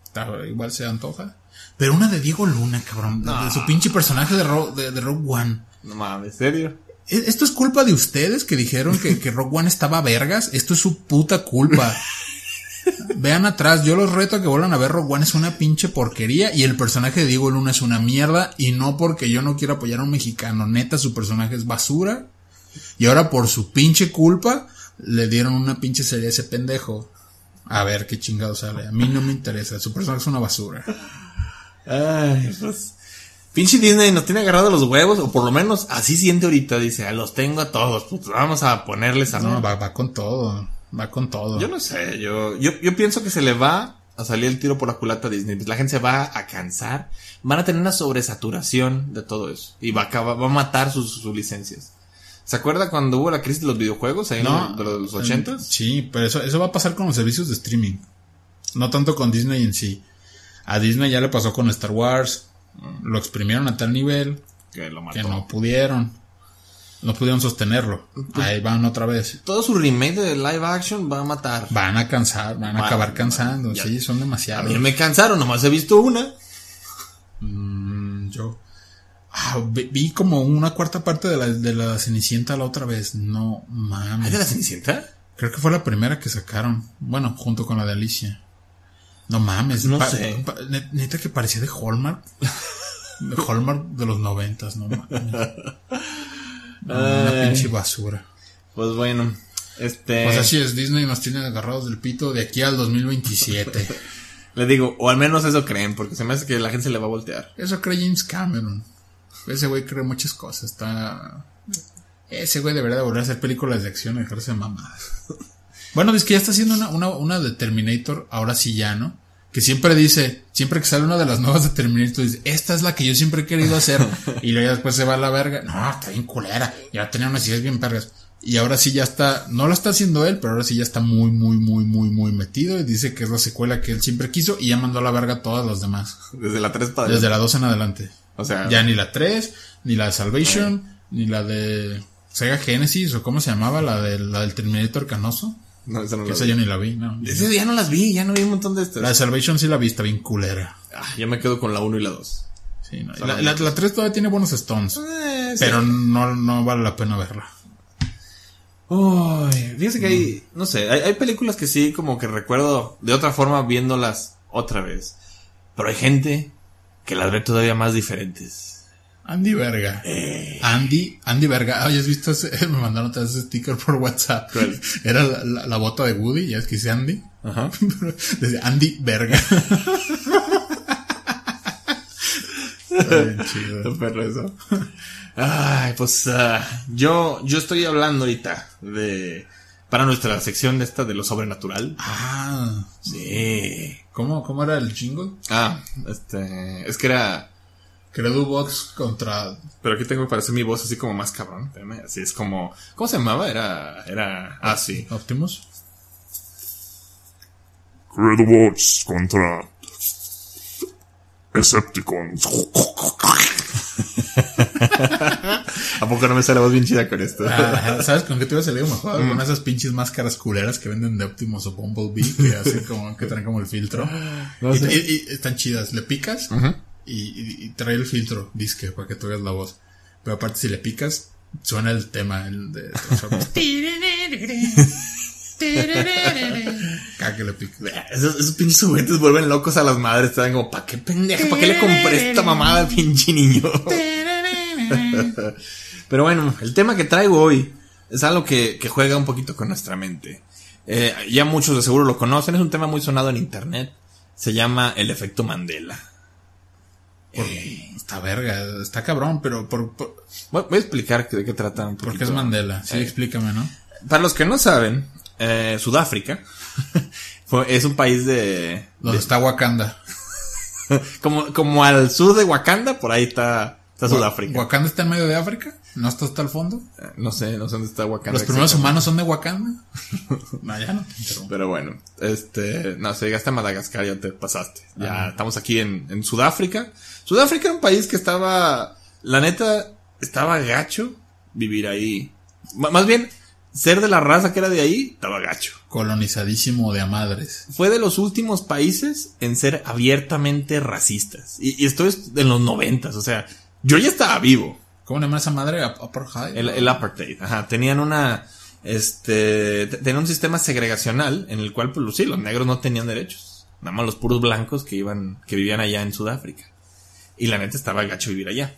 B: Está- igual se antoja. Pero una de Diego Luna, cabrón. De, de su pinche personaje de, Ro- de, de Rogue One.
C: No mames, ¿serio?
B: ¿E- ¿Esto es culpa de ustedes que dijeron que, que Rogue One estaba vergas? Esto es su puta culpa. Vean atrás, yo los reto a que vuelvan a ver Rogue One es una pinche porquería y el personaje de Diego Luna es una mierda y no porque yo no quiero apoyar a un mexicano, neta su personaje es basura y ahora por su pinche culpa le dieron una pinche serie a ese pendejo. A ver qué chingado sale, a mí no me interesa, su personaje es una basura.
C: Ay, pues. Pinche Disney nos tiene agarrado los huevos, o por lo menos así siente ahorita. Dice, "Ah, los tengo a todos, pues vamos a ponerles a
B: No, va, va con todo, va con todo.
C: Yo no sé, yo, yo, yo pienso que se le va a salir el tiro por la culata a Disney. La gente se va a cansar. Van a tener una sobresaturación de todo eso. Y va a acabar, va a matar sus, sus licencias. ¿Se acuerda cuando hubo la crisis de los videojuegos ahí
B: No,
C: de los ochentas?
B: Sí, pero eso, eso va a pasar con los servicios de streaming. No tanto con Disney en sí. A Disney ya le pasó con Star Wars. Lo exprimieron a tal nivel
C: Que lo mató.
B: que no pudieron. No pudieron sostenerlo. Ahí van otra vez.
C: Todo su remake de live action va a matar.
B: Van a cansar, van a acabar cansando.
C: ya.
B: Sí, son
C: A
B: demasiados.
C: mí me cansaron, nomás he visto una.
B: Mm, yo. Ah, vi, vi como una cuarta parte de la, de la Cenicienta la otra vez. No mames.
C: ¿Es de la Cenicienta?
B: Creo que fue la primera que sacaron. Bueno, junto con la de Alicia. No mames.
C: No sé.
B: neta que parecía de Hallmark. De Hallmark de los noventas, no mames. Una pinche basura.
C: Pues bueno, este...
B: Pues así es, Disney nos tiene agarrados del pito de aquí al 2027.
C: Le digo, o al menos eso creen, porque se me hace que la gente se le va a voltear.
B: Eso cree James Cameron. Ese güey cree muchas cosas. Está. Ese güey debería de volver a hacer películas de acción y dejarse de mamadas. Bueno, es que ya está haciendo una, una, una de Terminator, ahora sí ya, ¿no? Que siempre dice, siempre que sale una de las nuevas de Terminator, dice, esta es la que yo siempre he querido hacer. y luego ya después se va a la verga. No, está bien culera. Ya tenía unas ideas bien vergas. Y ahora sí ya está, no lo está haciendo él, pero ahora sí ya está muy, muy, muy, muy, muy metido. Y dice que es la secuela que él siempre quiso y ya mandó a la verga a todas las demás.
C: Desde la 3 para
B: Desde la 2 en adelante.
C: O sea,
B: Ya ni la 3, ni la de Salvation, ni la de Sega Genesis, o cómo se llamaba, la, de, la del Terminator canoso.
C: No, esa no la
B: esa
C: vi.
B: yo ni la vi, no.
C: Ese ya no las vi, ya no vi un montón de
B: La de
C: estas.
B: Salvation sí la vi, está bien culera.
C: Ah, yo me quedo con la 1 y la 2.
B: Sí, no. La, la, la 3 todavía tiene buenos stones,
C: Eh,
B: pero no, no vale la pena verla.
C: Uy, fíjese que hay, no sé, hay, hay películas que sí como que recuerdo de otra forma viéndolas otra vez. Pero hay gente que las ve todavía más diferentes.
B: Andy Verga. Andy, Andy Verga. Ah, ¿ya has visto ese? Me mandaron otra vez ese sticker por WhatsApp.
C: ¿Cuál?
B: Era la, la- la bota de Woody, ya es que dice Andy.
C: Ajá.
B: Desde Andy Verga. Bien chido.
C: Perro eso. Ay, pues ah, yo, yo estoy hablando ahorita de para nuestra sección de esta de lo sobrenatural.
B: Ah,
C: Sí.
B: ¿cómo, cómo era el jingle?
C: Ah, este, es que era,
B: Credubots contra.
C: pero aquí tengo que parecer mi voz así como más cabrón. Espérame, así es como, ¿cómo se llamaba? Era, era, ah, sí.
B: Optimus.
D: Credobots contra Decepticons.
C: ¿A poco no me sale la voz bien chida con esto?
B: Ah, ¿Sabes con qué te iba a salir mejor? Con esas pinches máscaras culeras que venden de Optimus o Bumblebee, que hacen como, que traen como el filtro.
C: No
B: y,
C: sé.
B: y- y están chidas. Le picas y, y- y trae el filtro, disque, para que tú oigas la voz. Pero aparte, si le picas, suena el tema el de Cada que le.
C: Esos, esos pinches juguetes vuelven locos a las madres. Están como, ¿para qué pendeja? ¿Para qué le compré esta mamada al pinche niño? Pero bueno, el tema que traigo hoy es algo que, que juega un poquito con nuestra mente. Eh, ya muchos de seguro lo conocen, es un tema muy sonado en internet. Se llama el efecto Mandela.
B: Por- está verga, está cabrón, pero por, por-
C: Voy, voy a explicar de qué trata un
B: porque es Mandela. Sí,
C: Eh,
B: explícame, ¿no?
C: Para los que no saben, eh, Sudáfrica es un país de,
B: Donde está Wakanda.
C: como, como al sur de Wakanda, por ahí está, está Sudáfrica.
B: ¿Wakanda está en medio de África? ¿No está hasta el fondo?
C: Eh, No sé, no sé dónde está Wakanda.
B: ¿Los primeros humanos son de Wakanda? no, ya no. interrumpo.
C: Pero bueno, este, no, si llegaste a Madagascar ya te pasaste. Ya estamos aquí en, en Sudáfrica. Sudáfrica era un país que estaba, la neta, estaba gacho vivir ahí. M- más bien, ser de la raza que era de ahí, estaba gacho.
B: Colonizadísimo de a madres.
C: Fue de los últimos países en ser abiertamente racistas. Y, y esto es en los noventas, o sea, yo ya estaba vivo.
B: ¿Cómo le esa madre? Ap- Apartheid.
C: El, el apartheid, ajá. Tenían una, este, te- tenían un sistema segregacional en el cual, pues sí, los negros no tenían derechos. Nada más los puros blancos que iban, que vivían allá en Sudáfrica. Y la neta estaba gacho vivir allá.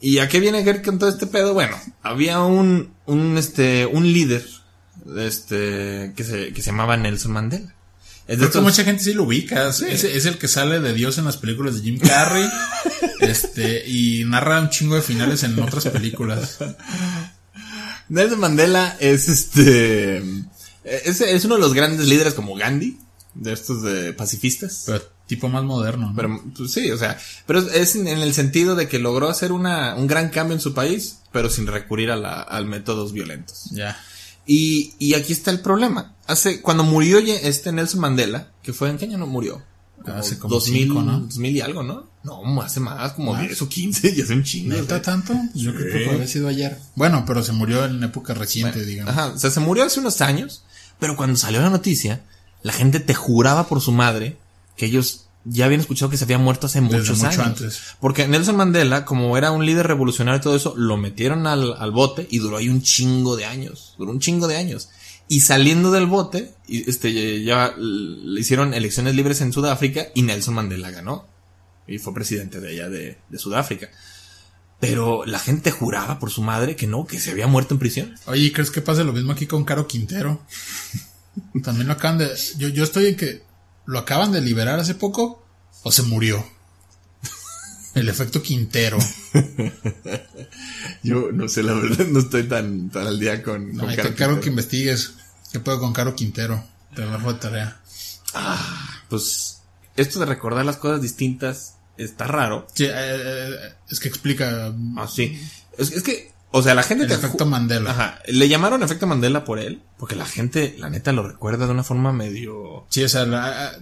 C: ¿Y a qué viene a ver con todo este pedo? Bueno, había un, un, este, un líder, este, que se, que se llamaba Nelson Mandela. Es de estos-
B: mucha gente sí lo ubica. Es, es el que sale de Dios en las películas de Jim Carrey. este, y narra un chingo de finales en otras películas.
C: Nelson Mandela es este, es, es uno de los grandes líderes como Gandhi, de estos de pacifistas.
B: Pero tipo más moderno. ¿no?
C: Pero pues, sí, o sea, pero es- en el sentido de que logró hacer una, un gran cambio en su país, pero sin recurrir a, la, a métodos violentos.
B: ya.
C: Y, y aquí está el problema. Hace, cuando murió este Nelson Mandela, que fue en qué año no murió?
B: Hace como
C: 2000,
B: cinco, ¿no?
C: 2000 y algo, ¿no? No, hace más, como
B: ¿Más?
C: 10 o 15, ya hace un chingo. o
B: ¿Neta
C: sea.
B: tanto? Yo creo que fue haber sido ayer. Bueno, pero se murió en época reciente, digamos.
C: Ajá, o sea, se murió hace unos años, pero cuando salió la noticia, la gente te juraba por su madre que ellos ya habían escuchado que se había muerto hace muchos
B: mucho
C: años.
B: antes.
C: Porque Nelson Mandela, como era un líder revolucionario y todo eso, lo metieron al, al bote y duró ahí un chingo de años. Duró un chingo de años. Y saliendo del bote, este, ya le hicieron elecciones libres en Sudáfrica y Nelson Mandela ganó. Y fue presidente de allá de, de Sudáfrica. Pero la gente juraba por su madre que no, que se había muerto en prisión.
B: Oye, ¿crees que pase lo mismo aquí con Caro Quintero? También lo acaban de. Yo, yo estoy en que lo acaban de liberar hace poco o se murió. El efecto Quintero.
C: Yo no sé, la verdad, no estoy tan, tan al día con,
B: No, que, Caro que investigues. ¿Qué puedo con Caro Quintero? Te lo dejo de tarea.
C: Pues, esto de recordar las cosas distintas está raro.
B: Sí, eh, eh, es que explica
C: Ah, sí. Es, es que, o sea, la gente
B: el
C: te
B: efecto Mandela.
C: Ajá. Le llamaron efecto Mandela por él, porque la gente, la neta, lo recuerda de una forma medio.
B: Sí, o sea, la-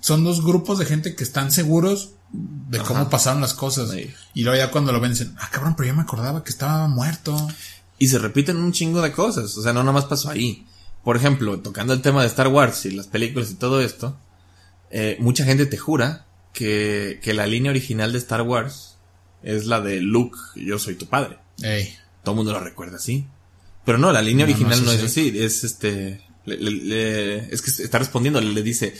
B: son dos grupos de gente que están seguros de cómo pasaron las cosas.
C: Sí.
B: Y luego ya cuando lo ven dicen, ah, cabrón, pero yo me acordaba que estaba muerto.
C: Y se repiten un chingo de cosas. O sea, no nada más pasó ahí. Por ejemplo, tocando el tema de Star Wars y las películas y todo esto, eh, mucha gente te jura que, que la línea original de Star Wars es la de Luke, yo soy tu padre.
B: Ey.
C: Todo el mundo lo recuerda así. Pero no, la línea
B: No,
C: original
B: no
C: no,
B: es
C: así. Es este. le- le- le- es que está respondiendo, le, dice.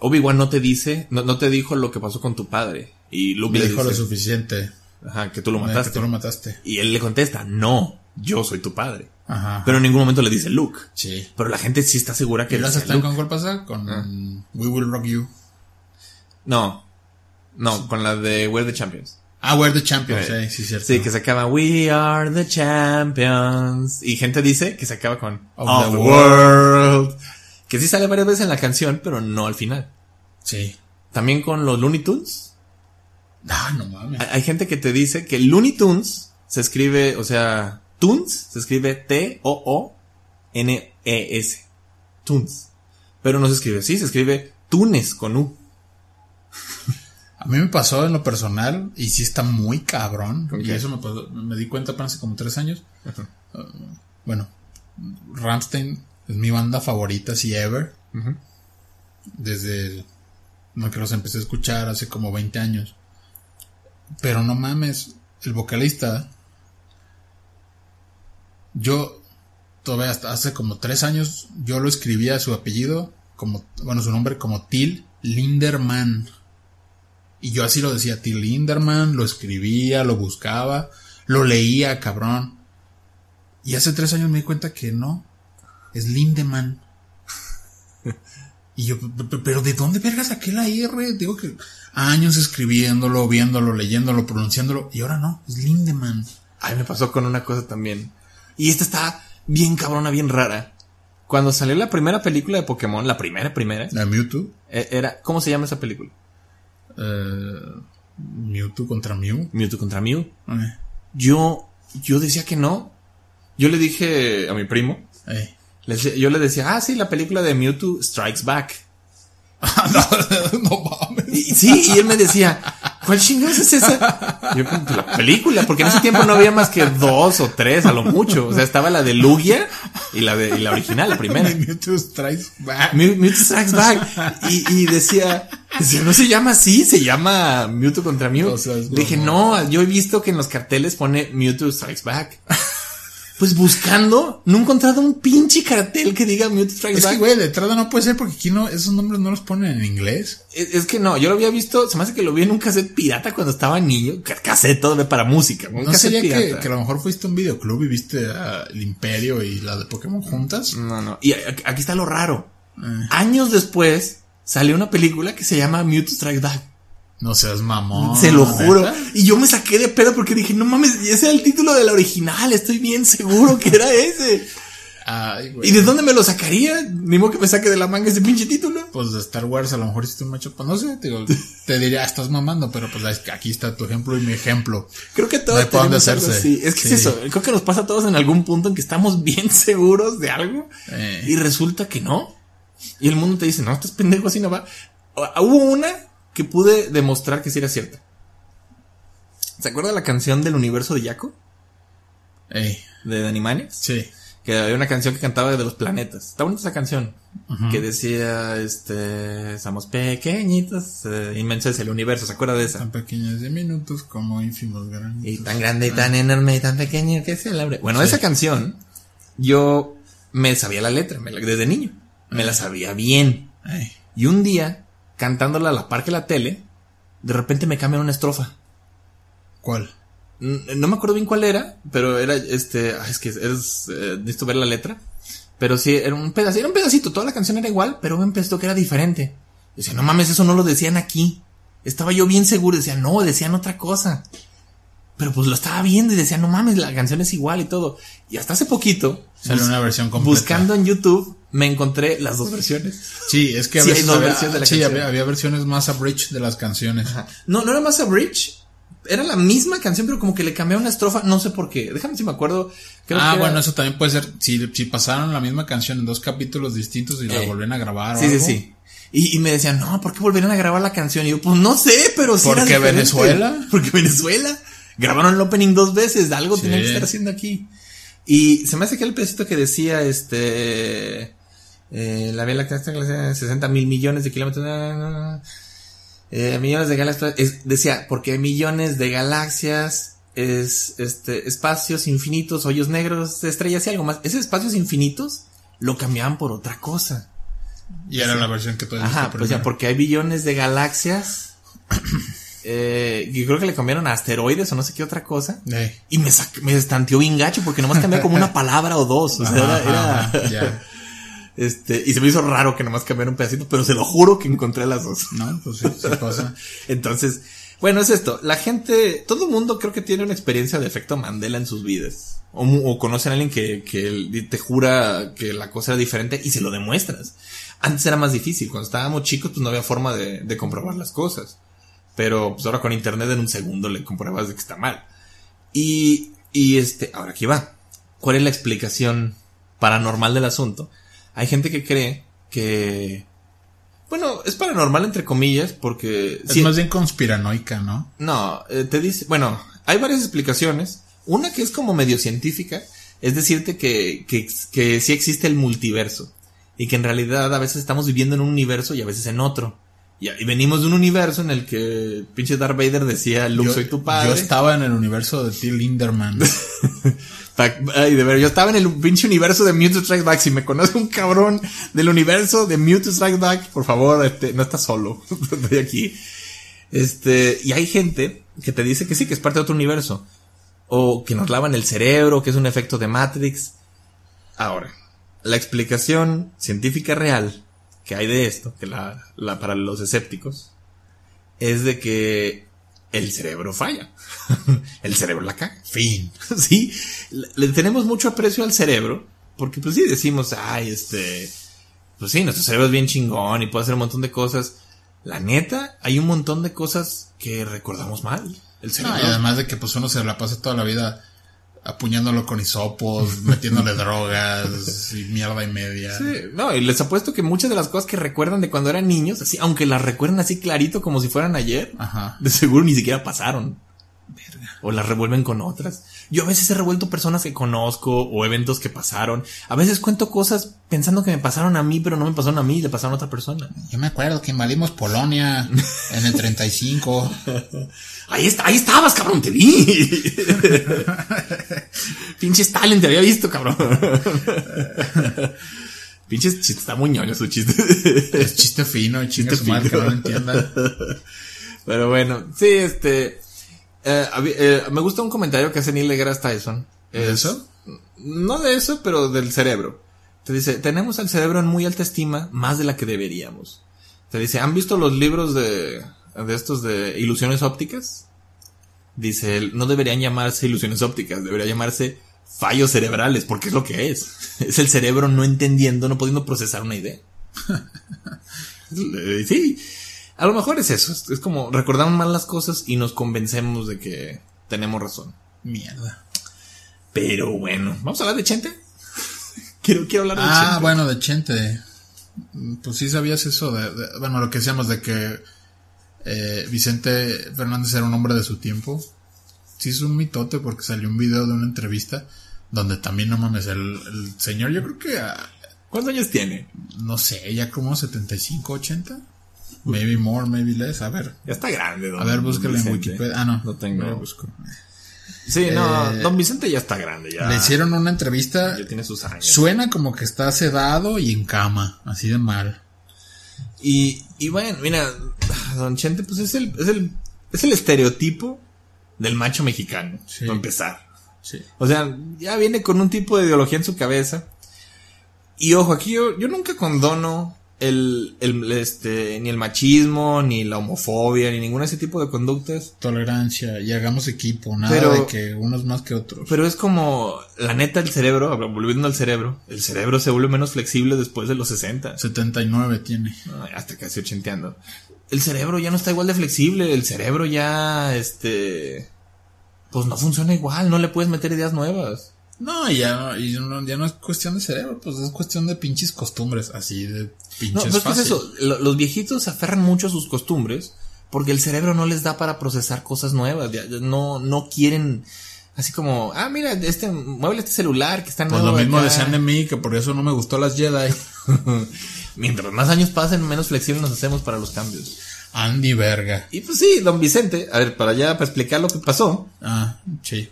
C: Obi-Wan no te dice, no, no te dijo lo que pasó con tu padre. Y Luke
B: Me
C: le
B: dijo lo
C: dice,
B: suficiente.
C: ajá, que tú lo
B: eh,
C: mataste.
B: Que tú lo mataste.
C: Y él le contesta, no, yo soy tu padre.
B: Ajá.
C: Pero en ningún momento le dice Luke.
B: sí.
C: Pero la gente sí está segura que
B: ¿Y las
C: decía
B: están
C: Luke.
B: con cuál pasa? Con
C: Ah.
B: We Will Rock You.
C: No, no, con la de We're the Champions.
B: Ah, We're the Champions.
C: Eh,
B: eh, sí, cierto.
C: Sí, que se acaba We are the champions. Y gente dice que se acaba con
B: Of
C: Of
B: the
C: the
B: world.
C: world. Que sí sale varias veces en la canción, pero no al final.
B: Sí.
C: También con los Looney Tunes.
B: Ah, no mames.
C: Hay, hay gente que te dice que Looney Tunes se escribe, o sea, Tunes se escribe T-O-O-N-E-S. Tunes. Pero no se escribe así, se escribe Tunes con U.
B: A mí me pasó en lo personal y sí está muy cabrón.
C: ¿Con
B: Y eso me, pasó- me di cuenta apenas hace como tres años. Uh, bueno, Ramstein es mi banda favorita, si ever. Desde no que los empecé a escuchar hace como 20 años. Pero no mames, el vocalista. Yo todavía hasta hace como tres años yo lo escribía su apellido como bueno su nombre como Till Linderman. Y yo así lo decía, Till Linderman, lo escribía, lo buscaba, lo leía, cabrón. Y hace tres años me di cuenta que no, es Lindemann. y yo, "P- p- pero ¿de dónde vergas saqué la R? Digo que años escribiéndolo, viéndolo, leyéndolo, pronunciándolo, y ahora no, es Lindemann.
C: Ay, me pasó con una cosa también. Y esta está bien cabrona, bien rara. Cuando salió la primera película de Pokémon, la primera, primera,
B: La Mewtwo,
C: eh, era, ¿cómo se llama esa película?
B: Eh, Mewtwo contra Mew.
C: Mewtwo contra Mew.
B: Eh,
C: Yo, yo decía que no. Yo le dije a mi primo,
B: eh.
C: le yo le decía, ah, sí, la película de Mewtwo Strikes Back.
B: no, no mames.
C: Y, sí, y él me decía, ¿cuál chingados es esa? Yo, "Pues, la película, porque en ese tiempo no había más que dos o tres a lo mucho. O sea, estaba la de Lugia y la de, y la original, la primera.
B: Mewtwo Strikes Back.
C: Mew- Mewtwo Strikes Back. Y, y decía, decía, no se llama así, se llama Mewtwo contra Mew.
B: O sea,
C: dije, no, yo he visto que en los carteles pone Mewtwo Strikes Back. Pues buscando, no he encontrado un pinche cartel que diga Mewtwo Strikes
B: Es que,
C: Back.
B: güey, de entrada no puede ser porque aquí no, esos nombres no los ponen en inglés.
C: Es, es que no, yo lo había visto, se me hace que lo vi en un cassette pirata cuando estaba niño. Ca- Cassette todo para música. Un
B: ¿No
C: cassette
B: sería que,
C: pirata.
B: que a lo mejor fuiste a un videoclub y viste a el Imperio y la de Pokémon juntas?
C: No, no. Y aquí está lo raro.
B: Eh.
C: Años después salió una película que se llama Mewtwo Strikes Back.
B: No seas mamón.
C: Se lo juro. Y yo me saqué de pedo porque dije, no mames, ese era el título de la original. Estoy bien seguro que era ese.
B: Ay, güey.
C: ¿Y de dónde me lo sacaría? Ni modo que me saque de la manga ese pinche título.
B: Pues de Star Wars a lo mejor hiciste un macho. Pues no sé, te, digo, te diría, "Ah, estás mamando, pero pues aquí está tu ejemplo y mi ejemplo.
C: Creo que
B: No
C: todos
B: dónde
C: tenemos algo
B: hacerse.
C: así. Es que
B: Sí.
C: es eso. Creo que nos pasa a todos en algún punto en que estamos bien seguros de algo
B: Eh.
C: y resulta que no. Y el mundo te dice, no, estás pendejo, así no va. Hubo una que pude demostrar que sí era cierta. ¿Se acuerda la canción del universo de Yaco?
B: Ey,
C: De Animaniacs?
B: sí.
C: que había una canción que cantaba de los planetas. Está bonita esa canción. Que decía, este, somos pequeñitos, eh, inmenso es el universo, ¿se acuerda de esa?
B: Tan pequeños diminutos como ínfimos grandes.
C: Y tan grande y tan enorme y tan pequeño que se abre. Bueno, esa canción, yo me sabía la letra, me la- desde niño. Me la sabía bien.
B: Ay,
C: Y un día, cantándola a la par que la tele, de repente me cambian una estrofa.
B: ¿Cuál?
C: No me acuerdo bien cuál era, pero era este, es que es, eh, necesito ver la letra. Pero sí, era un pedacito, era un pedacito, toda la canción era igual, pero un pedacito que era diferente. Yo decía, no mames, eso no lo decían aquí. Estaba yo bien seguro, decía, no, decían otra cosa. Pero pues lo estaba viendo y decía, no mames, la canción es igual y todo. Y hasta hace poquito,
B: Salió una versión completa.
C: buscando en YouTube, me encontré las dos versiones.
B: Sí, es que a
C: Sí,
B: veces había,
C: versiones de la
B: sí,
C: canción.
B: había, había versiones más abridged de las canciones.
C: No, no era más a Bridge. Era la misma canción, pero como que le cambiaron una estrofa, no sé por qué. Déjame si me acuerdo. Creo
B: ah,
C: que era-
B: bueno, eso también puede ser. Si, si pasaron la misma canción en dos capítulos distintos y la
C: Eh,
B: volvían a grabar o
C: Sí, sí,
B: algo.
C: sí. Y, y me decían, no, ¿por qué volvieron a grabar la canción? Y yo, pues no sé, pero sí.
B: ¿Por qué. Venezuela?
C: Porque Venezuela. Grabaron el opening dos veces, algo
B: Sí.
C: tenían que estar haciendo aquí. Y se me hace que el pedacito que decía, este. Eh, la Vía Láctea está en la- 60 mil millones de kilómetros. ah, eh, millones de galaxias. es- decía, porque hay millones de galaxias. Es, este, espacios infinitos, hoyos negros, estrellas y algo más. Esos espacios infinitos lo cambiaban por otra cosa.
B: Y era la versión que tú
C: Ajá, pues ya, porque hay billones de galaxias. eh, creo que le cambiaron a asteroides o no sé qué otra cosa.
B: Eh,
C: Y me, me estanteó bien gacho porque nomás cambié como una palabra o dos. O sea, era, era-
B: ajá, ya.
C: Este, y se me hizo raro que nomás cambiara un pedacito, pero se lo juro que encontré las dos.
B: No, pues sí, sí pasa.
C: Entonces, bueno, es esto. La gente, todo el mundo creo que tiene una experiencia de efecto Mandela en sus vidas. O, o conocen a alguien que, que te jura que la cosa era diferente y se lo demuestras. Antes era más difícil. Cuando estábamos chicos, pues no había forma de, de comprobar las cosas. Pero pues ahora con internet en un segundo le compruebas de que está mal. Y, y este, ahora aquí va. ¿Cuál es la explicación paranormal del asunto? Hay gente que cree que, bueno, es paranormal entre comillas porque
B: Es más bien conspiranoica, ¿no?
C: no, eh, te dice, bueno, hay varias explicaciones. Una que es como medio científica, es decirte que, que, que sí existe el multiverso. Y que en realidad a veces estamos viviendo en un universo y a veces en otro. Y, y venimos de un universo en el que pinche Darth Vader decía, Luke,
B: Yo-
C: soy tu padre.
B: Yo estaba en el universo de Till Linderman.
C: Ay, de ver, yo estaba en el pinche universo de Mewtwo Strike Back. Si me conoce un cabrón del universo de Mewtwo Strike Back, por favor, este, no estás solo. Estoy aquí. Este, y hay gente que te dice que sí, que es parte de otro universo. O que nos lavan el cerebro, que es un efecto de Matrix. Ahora, la explicación científica real que hay de esto, que la, la para los escépticos, es de que el cerebro falla. el cerebro la caga. Fin. sí. Le, tenemos mucho aprecio al cerebro. Porque pues sí decimos, ay, este. Pues sí, nuestro cerebro es bien chingón y puede hacer un montón de cosas. La neta, hay un montón de cosas que recordamos mal. El
B: No,
C: cerebro.
B: y además de que pues uno se la pasa toda la vida apuñándolo con hisopos, metiéndole drogas y mierda y media.
C: Sí, no, y les apuesto que muchas de las cosas que recuerdan de cuando eran niños, así, aunque las recuerdan así clarito como si fueran ayer,
B: Ajá.
C: de seguro ni siquiera pasaron. O las revuelven con otras. Yo a veces he revuelto personas que conozco o eventos que pasaron. A veces cuento cosas pensando que me pasaron a mí, pero no me pasaron a mí, le pasaron a otra persona.
B: Yo me acuerdo que invadimos Polonia en el 35.
C: Ahí está, ahí estabas, cabrón, te vi. Pinche Stalin, te había visto, cabrón. Pinche chiste, está muy ñoño su chiste.
B: Es chiste fino,
C: Chiste
B: su madre que
C: fino.
B: no lo entienda.
C: Pero bueno, sí, este. Eh, eh, me gusta un comentario que hace Neil deGrasse Tyson.
B: ¿De
C: Es-
B: eso?
C: No de eso, pero del cerebro. Te dice, tenemos al cerebro en muy alta estima, más de la que deberíamos. Te dice, ¿han visto los libros de, de estos de ilusiones ópticas? Dice, él, no deberían llamarse ilusiones ópticas, debería llamarse fallos cerebrales, porque es lo que es. Es el cerebro no entendiendo, no pudiendo procesar una idea. Sí, a lo mejor es eso, es, es como recordamos mal las cosas y nos convencemos de que tenemos razón.
B: Mierda.
C: Pero bueno, ¿vamos a hablar de Chente? quiero, quiero hablar de
B: Ah,
C: Chente.
B: bueno, de Chente. Pues sí sabías eso de, de- bueno, lo que decíamos de que eh, Vicente Fernández era un hombre de su tiempo. Sí es un mitote porque salió un video de una entrevista Donde también, no mames, el, el señor yo creo que, ah,
C: ¿Cuántos años tiene?
B: no sé, ya como 75, 80. Maybe more, maybe less. A ver,
C: Ya está grande, don
B: a ver, búscale en. Wikipedia. Ah, no.
C: No tengo.
B: Busco.
C: Sí, no,
B: Eh,
C: don Vicente ya está grande, ya.
B: Le hicieron una entrevista.
C: Ya tiene sus años.
B: Suena como que está sedado y en cama, así de mal.
C: Y, y bueno, mira, Don Chente, pues es el, es el, es el estereotipo del macho mexicano,
B: Sí.
C: para empezar.
B: Sí.
C: O sea, ya viene con un tipo de ideología en su cabeza. Y ojo, aquí yo, yo nunca condono el, el, este, ni el machismo, ni la homofobia, ni ningún ese tipo de conductas.
B: Tolerancia y hagamos equipo, nada
C: Pero-
B: de que unos más que otros.
C: Pero es como, la neta, el cerebro, volviendo al cerebro, el cerebro se vuelve menos flexible después de los 60.
B: 79 tiene.
C: Ay, hasta casi ochenteando. El cerebro ya no está igual de flexible, el cerebro ya, este, pues no funciona igual, no le puedes meter ideas nuevas.
B: No, y ya, y no, ya no es cuestión de cerebro, pues es cuestión de pinches costumbres, así de
C: No,
B: pinches
C: pues ¿qué es
B: fácil.
C: eso, Lo- los viejitos se aferran mucho a sus costumbres porque el cerebro no les da para procesar cosas nuevas, ya- no, no quieren, así como, ah, mira, este, mueble este celular que está
B: Pues
C: nuevo
B: lo mismo
C: acá".
B: decían de mí, que por eso no me gustó las Jedi.
C: Mientras más años pasen, menos flexibles nos hacemos para los cambios.
B: Andy Verga.
C: Y pues sí, don Vicente, a ver, para allá, para explicar lo que pasó,
B: Ah, sí.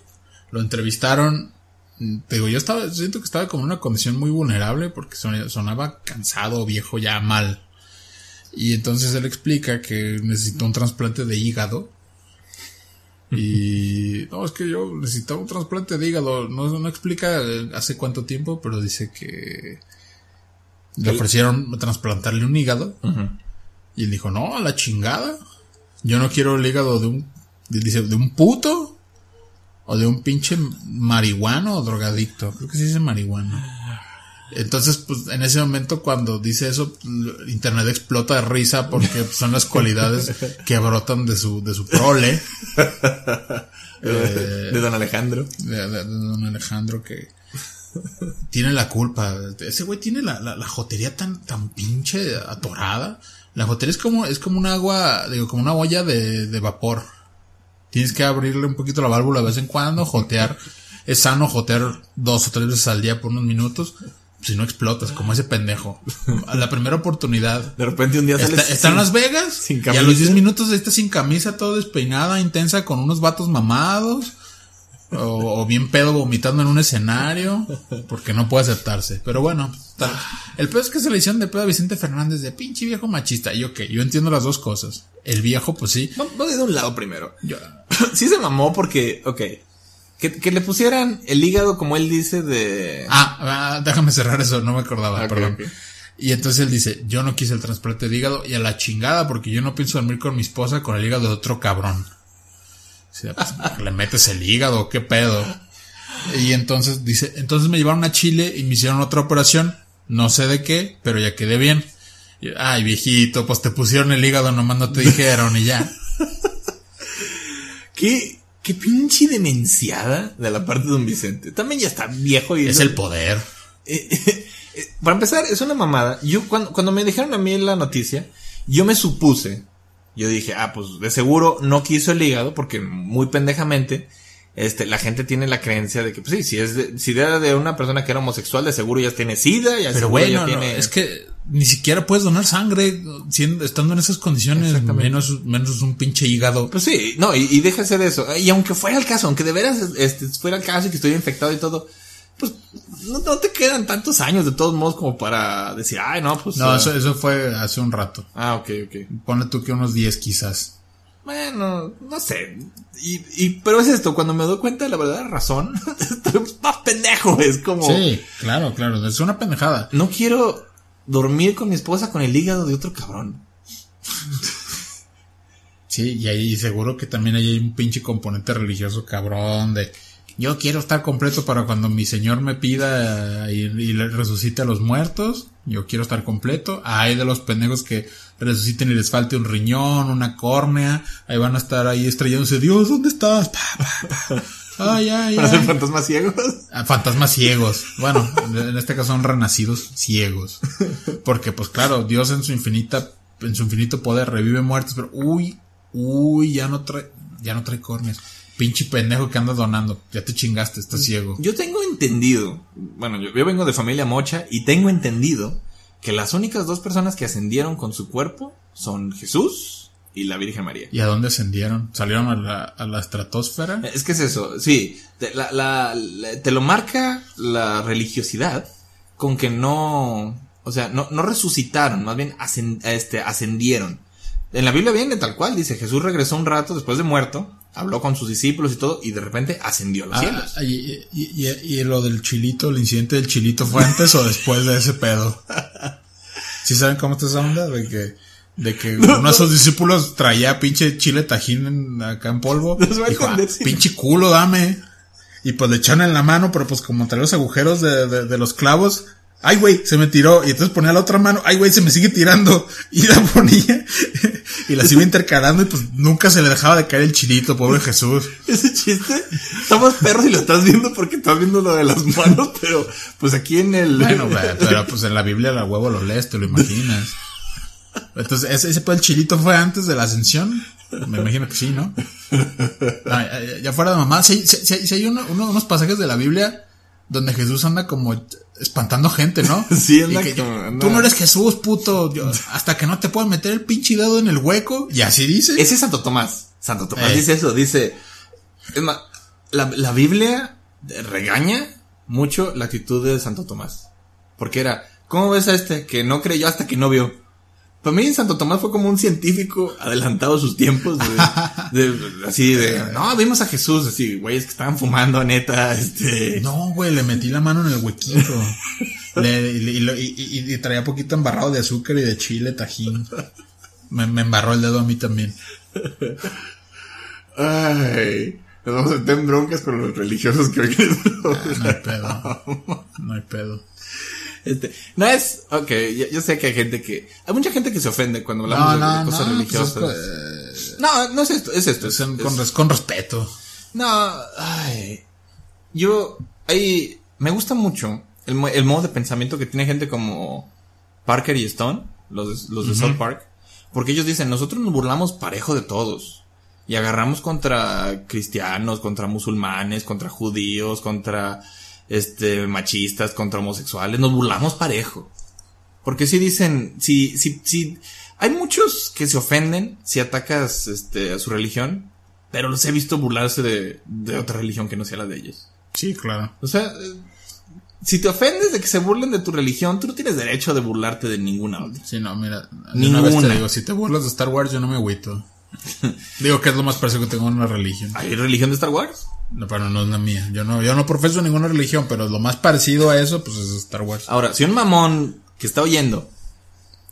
B: Lo entrevistaron. Te digo, yo estaba, siento que estaba como en una condición muy vulnerable porque son- sonaba cansado, viejo, ya mal. Y entonces él explica que necesitó un trasplante de hígado. Y no, es que yo necesitaba un trasplante de hígado. No, no explica eh, hace cuánto tiempo, pero dice que le ofrecieron trasplantarle un hígado. Y él dijo, no, a la chingada. Yo no quiero el hígado de un, dice, de un puto o de un pinche marihuano o drogadicto. Creo que sí dice marihuano. Entonces, pues, en ese momento cuando dice eso, internet explota de risa porque son las cualidades que brotan de su, de su prole. Eh,
C: de don Alejandro.
B: de, de- de don Alejandro que tiene la culpa. Ese güey tiene la, la, la jotería tan, tan pinche atorada. La jotería es como, es como un agua, digo, como una olla de, de vapor. Tienes que abrirle un poquito la válvula de vez en cuando, jotear. Es sano jotear dos o tres veces al día por unos minutos. Si no explotas, como ese pendejo. A la primera oportunidad.
C: De repente un día
B: Está,
C: sales
B: está en
C: sin-
B: Las Vegas
C: sin
B: y a los
C: camisa.
B: 10 minutos está sin camisa, todo despeinada, intensa, con unos vatos mamados. O, o bien pedo vomitando en un escenario. Porque no puede aceptarse. Pero bueno, tal. el pedo es que se le hicieron de pedo a Vicente Fernández de pinche viejo machista. Y ok, yo entiendo las dos cosas. El viejo, pues sí.
C: Vamos de un lado primero.
B: Yo-
C: sí se mamó porque, ok, que, que le pusieran el hígado, como él dice, de...
B: Ah, ah, déjame cerrar eso, no me acordaba, perdón. Y entonces él dice, yo no quise el trasplante de hígado y a la chingada porque yo no pienso dormir con mi esposa con el hígado de otro cabrón. Pues, le metes el hígado, qué pedo. Y entonces dice, entonces me llevaron a Chile y me hicieron otra operación, no sé de qué, pero ya quedé bien. Y, Ay, viejito, pues te pusieron el hígado, nomás no te dijeron y ya.
C: ¿Qué, qué pinche demenciada de la parte de don Vicente. También ya está viejo y
B: Es el poder.
C: Eh, eh, eh, para empezar, es una mamada. Yo, cuando, cuando me dijeron a mí la noticia, yo me supuse, yo dije, ah, pues de seguro no quiso el hígado, porque muy pendejamente, este, la gente tiene la creencia de que, pues sí, si es de, si era de una persona que era homosexual, de seguro ya tiene sida, ya
B: Pero bueno,
C: ya
B: no,
C: tiene.
B: es que ni siquiera puedes donar sangre siendo, estando en esas condiciones, menos, menos un pinche hígado.
C: Pues sí, no, y, y déjese de eso. Y aunque fuera el caso, aunque de veras este, fuera el caso y que estuviera infectado y todo, pues no, no te quedan tantos años de todos modos como para decir, ay, no, pues.
B: No,
C: ah,
B: eso, eso fue hace un rato.
C: Ah, ok, ok.
B: Ponle tú que unos 10 quizás.
C: Bueno, no sé. Y, y, pero es esto, cuando me doy cuenta de la verdadera razón, estoy más pendejo. Es como,
B: Sí, claro, claro, es una pendejada.
C: no quiero dormir con mi esposa con el hígado de otro cabrón.
B: Sí, y ahí seguro que también hay un pinche componente religioso cabrón de yo quiero estar completo para cuando mi señor me pida y, y le resucite a los muertos. Yo quiero estar completo. Hay de los pendejos que resuciten y les falte un riñón, una córnea. Ahí van a estar ahí estrellándose. Dios, ¿dónde estás? Pa, pa, pa. Ay, ay,
C: Para ser fantasmas ciegos.
B: Ah, Fantasmas ciegos. Bueno, en este caso son renacidos ciegos. Porque, pues claro, Dios en su infinita, en su infinito poder revive muertos, pero uy, uy, ya no trae, ya no trae córneas. Pinche pendejo que anda donando. Ya te chingaste, estás ciego.
C: Yo tengo entendido, bueno, yo, yo vengo de familia mocha y tengo entendido que las únicas dos personas que ascendieron con su cuerpo son Jesús y la Virgen María.
B: ¿Y a dónde ascendieron? ¿Salieron a la, a la estratosfera?
C: Es que es eso, sí, te, la- la- te lo marca la religiosidad con que no, o sea, no, no resucitaron, más bien ascen- este, ascendieron. En la Biblia viene tal cual, dice Jesús regresó un rato después de muerto, habló con sus discípulos y todo, y de repente ascendió a los
B: Ah,
C: cielos.
B: y, y- y- y lo del chilito, el incidente del chilito, ¿fue antes o después de ese pedo? ¿Sí saben cómo está esa onda? De que, de que uno de sus discípulos traía pinche chile tajín en- acá en polvo.
C: No
B: Dijo, "Ah, pinche culo, dame. Y pues le echaron en la mano, pero pues como traía los agujeros de, de- de los clavos, ay güey, se me tiró. Y entonces ponía la otra mano, ay güey, se me sigue tirando. Y la ponía. y las iba intercalando y pues nunca se le dejaba de caer el chilito, pobre Jesús.
C: Ese chiste, estamos perros y lo estás viendo porque estás viendo lo de las manos, pero pues aquí en el...
B: Bueno, güey, pero pues en la Biblia la huevo lo lees, te lo imaginas. Entonces, ese, ese pues, el chilito fue antes de la ascensión. Me imagino que sí, ¿no? Ay, ya fuera de mamá, si, si- si- si hay uno- uno- unos pasajes de la Biblia donde Jesús anda como espantando gente, ¿no?
C: Sí, anda
B: Y que,
C: anda-
B: Tú no eres Jesús, puto. Yo- hasta que no te puedan meter el pinche dedo en el hueco. Y así dice.
C: Ese es Santo Tomás. Santo Tomás
B: Eh.
C: dice eso, dice... Es más, la, la Biblia regaña mucho la actitud de Santo Tomás. Porque era, ¿cómo ves a este que no creyó hasta que no vio? Para mí Santo Tomás fue como un científico adelantado a sus tiempos. De, de- así de, no, vimos a Jesús, así, güeyes que estaban fumando, neta, este...
B: No, güey, le metí la mano en el huequito. Le- y, y- y- y- y traía poquito embarrado de azúcar y de chile, tajín. Me, me embarró el dedo a mí también.
C: Ay, nos vamos a meter en broncas con los religiosos que oigan.
B: No hay pedo. No hay pedo.
C: Este, no es, ok, yo, yo sé que hay gente que, hay mucha gente que se ofende cuando hablamos
B: No,
C: de,
B: no,
C: de cosas
B: no.
C: religiosas.
B: pues es eh,
C: no, no es esto, es esto.
B: es
C: es-
B: con,
C: es-
B: res- con respeto.
C: no, ay, yo, ahí, me gusta mucho el, mo- el modo de pensamiento que tiene gente como Parker y Stone, los, de- los de South Park, porque ellos dicen, nosotros nos burlamos parejo de todos. Y agarramos contra cristianos, contra musulmanes, contra judíos, contra este machistas, contra homosexuales, nos burlamos parejo. Porque si dicen, si, si, si, hay muchos que se ofenden si atacas este a su religión, pero los he visto burlarse de, de otra religión que no sea la de ellos.
B: Sí, claro.
C: O sea, eh, si te ofendes de que se burlen de tu religión, tú no tienes derecho de burlarte de ninguna otra.
B: Sí, no, mira. de Una vez
C: Ninguna.
B: te digo, si te burlas de Star Wars, yo no me agüito. digo que es lo más parecido que tengo en una religión.
C: ¿Hay religión de Star Wars?
B: No, pero no es la mía. Yo no, yo no profeso ninguna religión, pero lo más parecido a eso, pues es Star Wars.
C: Ahora, si un mamón que está oyendo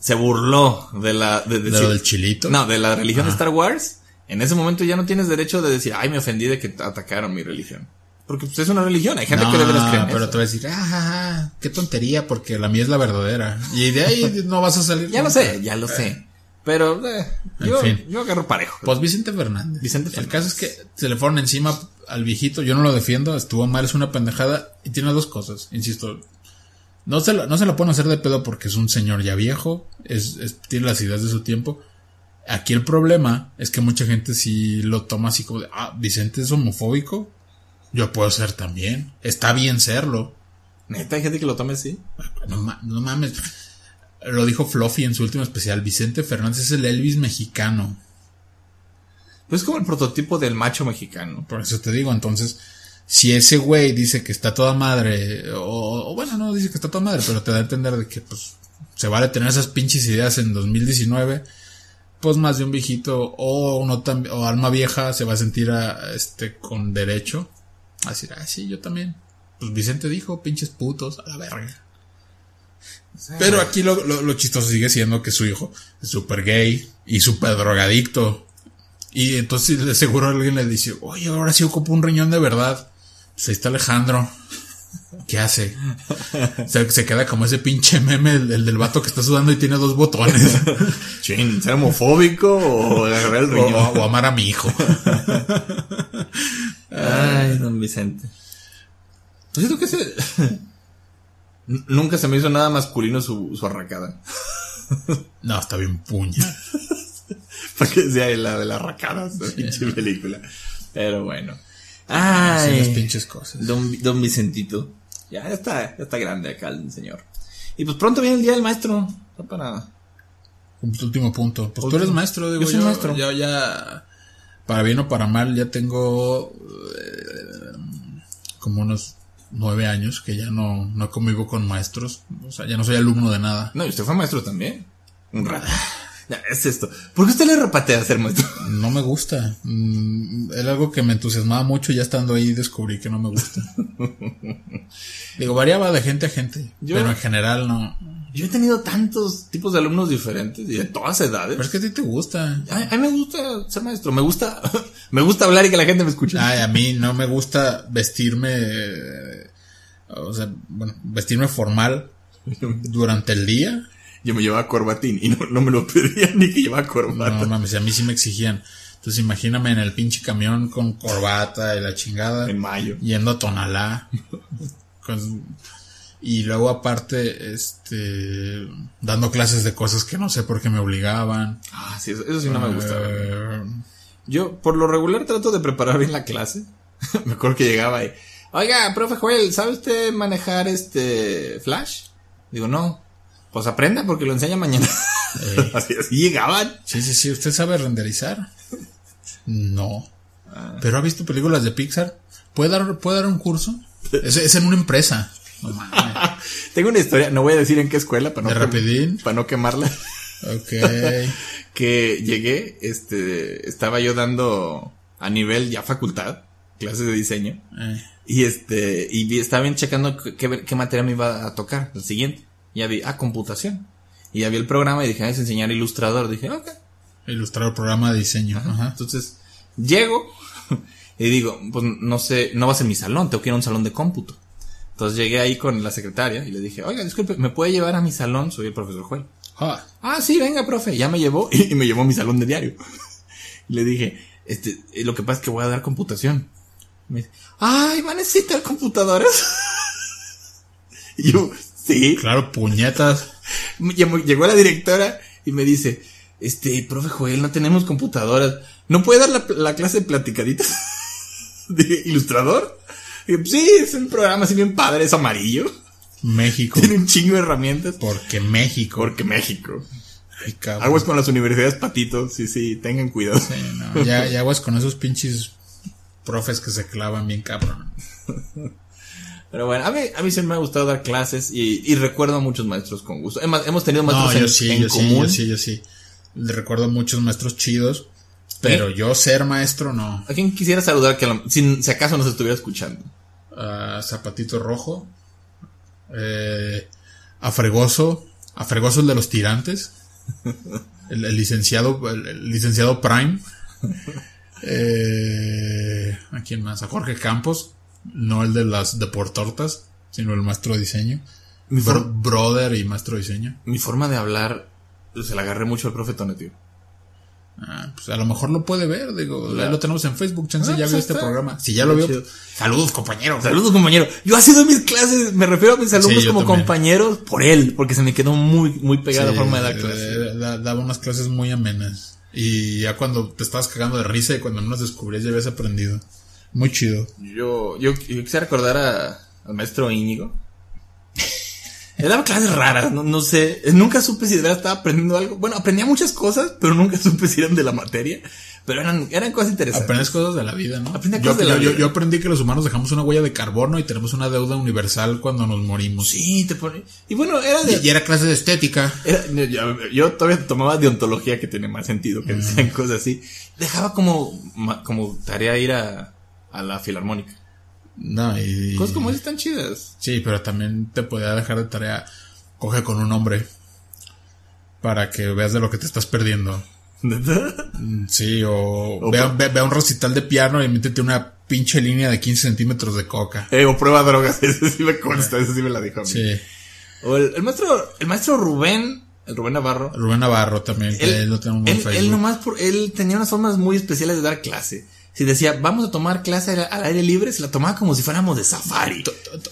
C: se burló de la de,
B: De
C: decir-
B: lo del chilito.
C: no, de la religión de Star Wars, en ese momento ya no tienes derecho de decir, ay, me ofendí de que atacaron mi religión. Porque pues, es una religión, hay gente que de veras cree en
B: pero
C: eso.
B: te va a decir, ah, qué tontería, porque la mía es la verdadera. Y de ahí no vas a salir.
C: Ya lo sé, ya lo sé. Pero eh,
B: En
C: yo,
B: fin.
C: yo agarro parejo.
B: Pues Vicente Fernández.
C: Vicente
B: El
C: Fernández.
B: caso es que se le fueron encima al viejito. Yo no lo defiendo, estuvo mal, es una pendejada. Y tiene dos cosas, insisto. No se, lo, no se lo pueden hacer de pedo porque es un señor ya viejo, es, es- tiene las ideas de su tiempo. Aquí el problema es que mucha gente sí lo toma así como de, ah, Vicente es homofóbico. Yo puedo ser también. Está bien serlo.
C: Neta, hay gente que lo tome así.
B: No, no mames. Lo dijo Fluffy en su último especial. Vicente Fernández es el Elvis mexicano.
C: Pues es como el prototipo del macho mexicano.
B: Por eso te digo, entonces, si ese güey dice que está toda madre, o, o bueno, no dice que está toda madre, pero te da a entender de que pues se vale tener esas pinches ideas en 2019, pues más de un viejito o uno o alma vieja se va a sentir a, este con derecho a decir, ah, sí, yo también. Pues Vicente dijo, pinches putos, a la verga. Pero aquí lo, lo, lo chistoso sigue siendo que su hijo es súper gay y súper drogadicto. Y entonces de seguro alguien le dice, oye, ahora sí ocupo un riñón de verdad. Pues ahí está Alejandro. ¿Qué hace? Se, se queda como ese pinche meme, el, el del vato que está sudando y tiene dos botones.
C: Chin, ¿ser homofóbico o agarrar el
B: o,
C: riñón?
B: o amar a mi hijo.
C: Ay, don Vicente. Pues siento que se... Nunca se me hizo nada masculino su, su arracada.
B: No, está bien puña.
C: Porque decía la de las arracadas, la pinche película. Pero bueno.
B: Las
C: Ay,
B: pinches cosas.
C: don, don Vicentito. Ya está, ya está grande acá el señor. Y pues pronto viene el día del maestro. No para.
B: Un último punto. Pues tú eres maestro, digo
C: Yo soy maestro.
B: Yo ya, para bien o para mal, ya tengo eh, como unos nueve años que ya no, no convivo con maestros. O sea, ya no soy alumno de nada.
C: No, y usted fue maestro también. Un rato. Ya, es esto. ¿Por qué usted le repatea a ser maestro?
B: No me gusta. Mm, Era algo que me entusiasmaba mucho y ya estando ahí descubrí que no me gusta. Digo, variaba de gente a gente.
C: Yo-
B: Pero en general no.
C: Yo he tenido tantos tipos de alumnos diferentes y de todas edades.
B: Pero es que a ti te gusta.
C: A, a mí me gusta ser maestro. Me gusta, me gusta hablar y que la gente me escuche.
B: Ay, a mí no me gusta vestirme, o sea, bueno, vestirme formal durante el día.
C: Yo me llevaba corbatín y no, no me lo pedían ni que llevaba corbata.
B: No mames, a mí sí me exigían. Entonces imagíname en el pinche camión con corbata y la chingada.
C: En mayo.
B: Yendo a Tonalá. Con- y luego aparte, este, dando clases de cosas que no sé por qué me obligaban.
C: Ah, sí, eso, eso sí no me gusta.
B: Eh,
C: Yo, por lo regular, trato de preparar bien la clase. me acuerdo que llegaba y, oiga, profe Joel, ¿sabe usted manejar este Flash? Digo, no. Pues aprenda porque lo enseña mañana.
B: Eh.
C: así, así llegaban.
B: sí, sí, sí, ¿usted sabe renderizar? No. ¿Pero ha visto películas de Pixar? ¿Puede dar, puede dar un curso? Es, es en una empresa. No.
C: Tengo una historia, no voy a decir en qué escuela para no,
B: ¿De rapidín?
C: para no quemarla.
B: Ok.
C: que llegué, este, estaba yo dando a nivel ya facultad, clases de diseño.
B: Eh,
C: Y este, y estaba bien checando qué, qué, materia me iba a tocar, el siguiente. Y ya vi, ah, computación. Y ya vi el programa y dije, ah, es enseñar ilustrador. Dije, ok.
B: ilustrar el programa de diseño. Ajá.
C: Entonces, llego y digo, pues no sé, no va a ser mi salón, tengo que ir a un salón de cómputo. Entonces llegué ahí con la secretaria y le dije, oiga, disculpe, ¿me puede llevar a mi salón? Soy el profesor Juan.
B: Ah,
C: Ah, sí, venga, profe. Ya me llevó y, me llevó a mi salón de diario. Y le dije, este, eh, lo que pasa es que voy a dar computación. Me dice, ay, ¿va a necesitar computadoras? y yo, sí.
B: claro, puñetas.
C: Llegó la directora y me dice, este, profe Joel, no tenemos computadoras. ¿No puede dar la, la clase de platicaditas? de ilustrador? Y yo, sí, es un programa así bien padre, es amarillo.
B: México.
C: Tiene un chingo de herramientas.
B: Porque México.
C: Porque México.
B: Ay, cabrón.
C: Aguas con las universidades patito, sí, sí, tengan cuidado.
B: Sí, no, ya, ya aguas con esos pinches profes que se clavan bien cabrón.
C: Pero bueno, a mí, a mí siempre me ha gustado dar clases y, y recuerdo a muchos maestros con gusto. Hemos, hemos tenido maestros
B: No, yo
C: en,
B: sí,
C: en
B: yo sí, yo sí, yo sí. Le recuerdo muchos maestros chidos. Pero yo ser maestro no.
C: ¿A quién quisiera saludar que lo- si, si acaso nos estuviera escuchando?
B: a Zapatito Rojo, eh, a Fregoso, a Fregoso el de los tirantes, el, el licenciado, el, el licenciado Prime, eh, a quién más, a Jorge Campos, no el de las de por tortas, sino el maestro de diseño,
C: Mi,
B: Bro- brother y maestro de diseño.
C: mi forma de hablar se la agarré mucho al profe Tonetío.
B: Ah, pues a lo mejor lo puede ver, digo,
C: Claro.
B: ahí lo tenemos en Facebook, chance
C: Ah,
B: ya
C: pues
B: vio este
C: está.
B: programa. Si ya lo vio, saludos compañero.
C: Saludos, compañero. Yo he sido mis clases, me refiero a mis alumnos
B: Sí,
C: como
B: también.
C: compañeros por él, porque se me quedó muy, muy pegada la forma de dar clases.
B: da- daba unas clases muy amenas. Y ya cuando te estabas cagando de risa y cuando menos descubrías ya habías aprendido. Muy chido.
C: Yo, yo, yo recordar a, al maestro Íñigo. Él daba clases raras, no, no sé. Nunca supe si de verdad estaba aprendiendo algo. Bueno, aprendía muchas cosas, pero nunca supe si eran de la materia. Pero eran, eran cosas interesantes.
B: Aprendes cosas de la vida, ¿no?
C: Aprende
B: yo,
C: cosas de la
B: yo- yo-
C: vida.
B: yo aprendí que los humanos dejamos una huella de carbono y tenemos una deuda universal cuando nos morimos.
C: Sí, te pone. Y bueno, era de.
B: Y, y era clase de estética.
C: era- yo, yo todavía tomaba de ontología que tiene más sentido que decían cosas así. Dejaba como, como tarea ir a, a la filarmónica.
B: No, y...
C: Cosas como esas están chidas.
B: Sí, pero también te podía dejar de tarea. Coge con un hombre. Para que veas de lo que te estás perdiendo. Sí, o, ve, ve- ve a un recital de piano y métete una pinche línea de 15 centímetros de coca.
C: Eh, o prueba drogas, eso sí me consta, eso sí me la dijo a mí.
B: Sí.
C: O el, el maestro, el maestro Rubén, el Rubén Navarro.
B: Rubén Navarro también, que él, lo tenemos en
C: él, él nomás por, él tenía unas formas muy especiales de dar clase. Si decía, vamos a tomar clase al, aire libre, se la tomaba como si fuéramos de safari.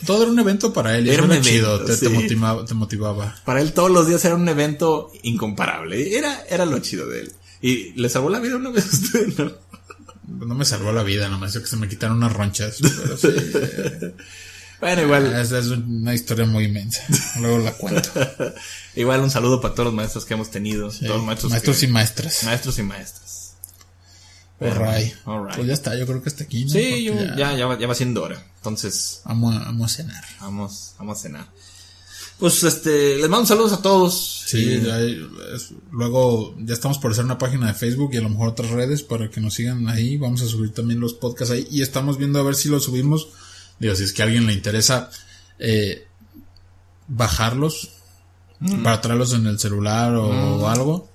B: Todo era un evento para él.
C: Era un
B: era chido.
C: evento,
B: Te, motivaba, te motivaba.
C: Para él todos los días era un evento incomparable. Era, era lo chido de él. Y le salvó la vida una vez a usted, ¿no?
B: no me salvó la vida, nomás que se me quitaron unas ronchas. Pero sí, eh,
C: Bueno, igual,
B: esa es una historia muy inmensa. Luego la cuento.
C: igual un saludo para todos los maestros que hemos tenido.
B: Sí,
C: todos los maestros,
B: maestros
C: que-
B: y maestras.
C: maestros y maestras.
B: Alright.
C: Alright.
B: Pues ya está, yo creo que hasta aquí. ¿no?
C: Sí, yo,
B: ya
C: ya, ya, va, ya va siendo hora. Entonces,
B: Vamos a, vamos a cenar.
C: vamos, vamos a cenar. Pues este, les mando saludos a todos.
B: Sí,
C: Y-
B: ya es- luego ya estamos por hacer una página de Facebook y a lo mejor otras redes para que nos sigan ahí. Vamos a subir también los podcasts ahí y estamos viendo a ver si los subimos. Digo, si es que a alguien le interesa eh, bajarlos para traerlos en el celular o algo.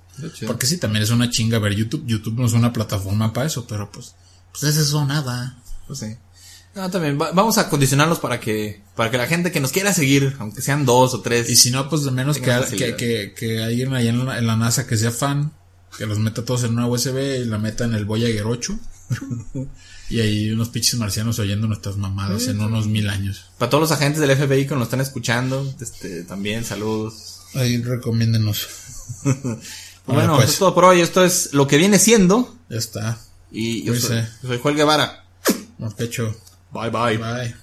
B: Porque sí, también es una chinga ver YouTube. YouTube no es una plataforma para eso, pero pues, pues es eso nada.
C: Pues sí. No, también va- vamos a condicionarlos para que, para que la gente que nos quiera seguir, aunque sean dos o tres.
B: Y si no, pues de menos que, que, que, que alguien allá en la, en la NASA que sea fan, que los meta todos en una USB y la meta en el Voyager 8. y ahí unos pinches marcianos oyendo nuestras mamadas en unos mil años.
C: Para todos los agentes del FBI que nos están escuchando, este, también saludos.
B: Ahí recomiéndenos.
C: Pues bueno,
B: pues.
C: eso es todo por hoy. Esto es lo que viene siendo.
B: Ya está.
C: Y yo
B: Pues,
C: soy, yo soy Joel Guevara.
B: Nos pecho.
C: Bye bye.
B: Bye.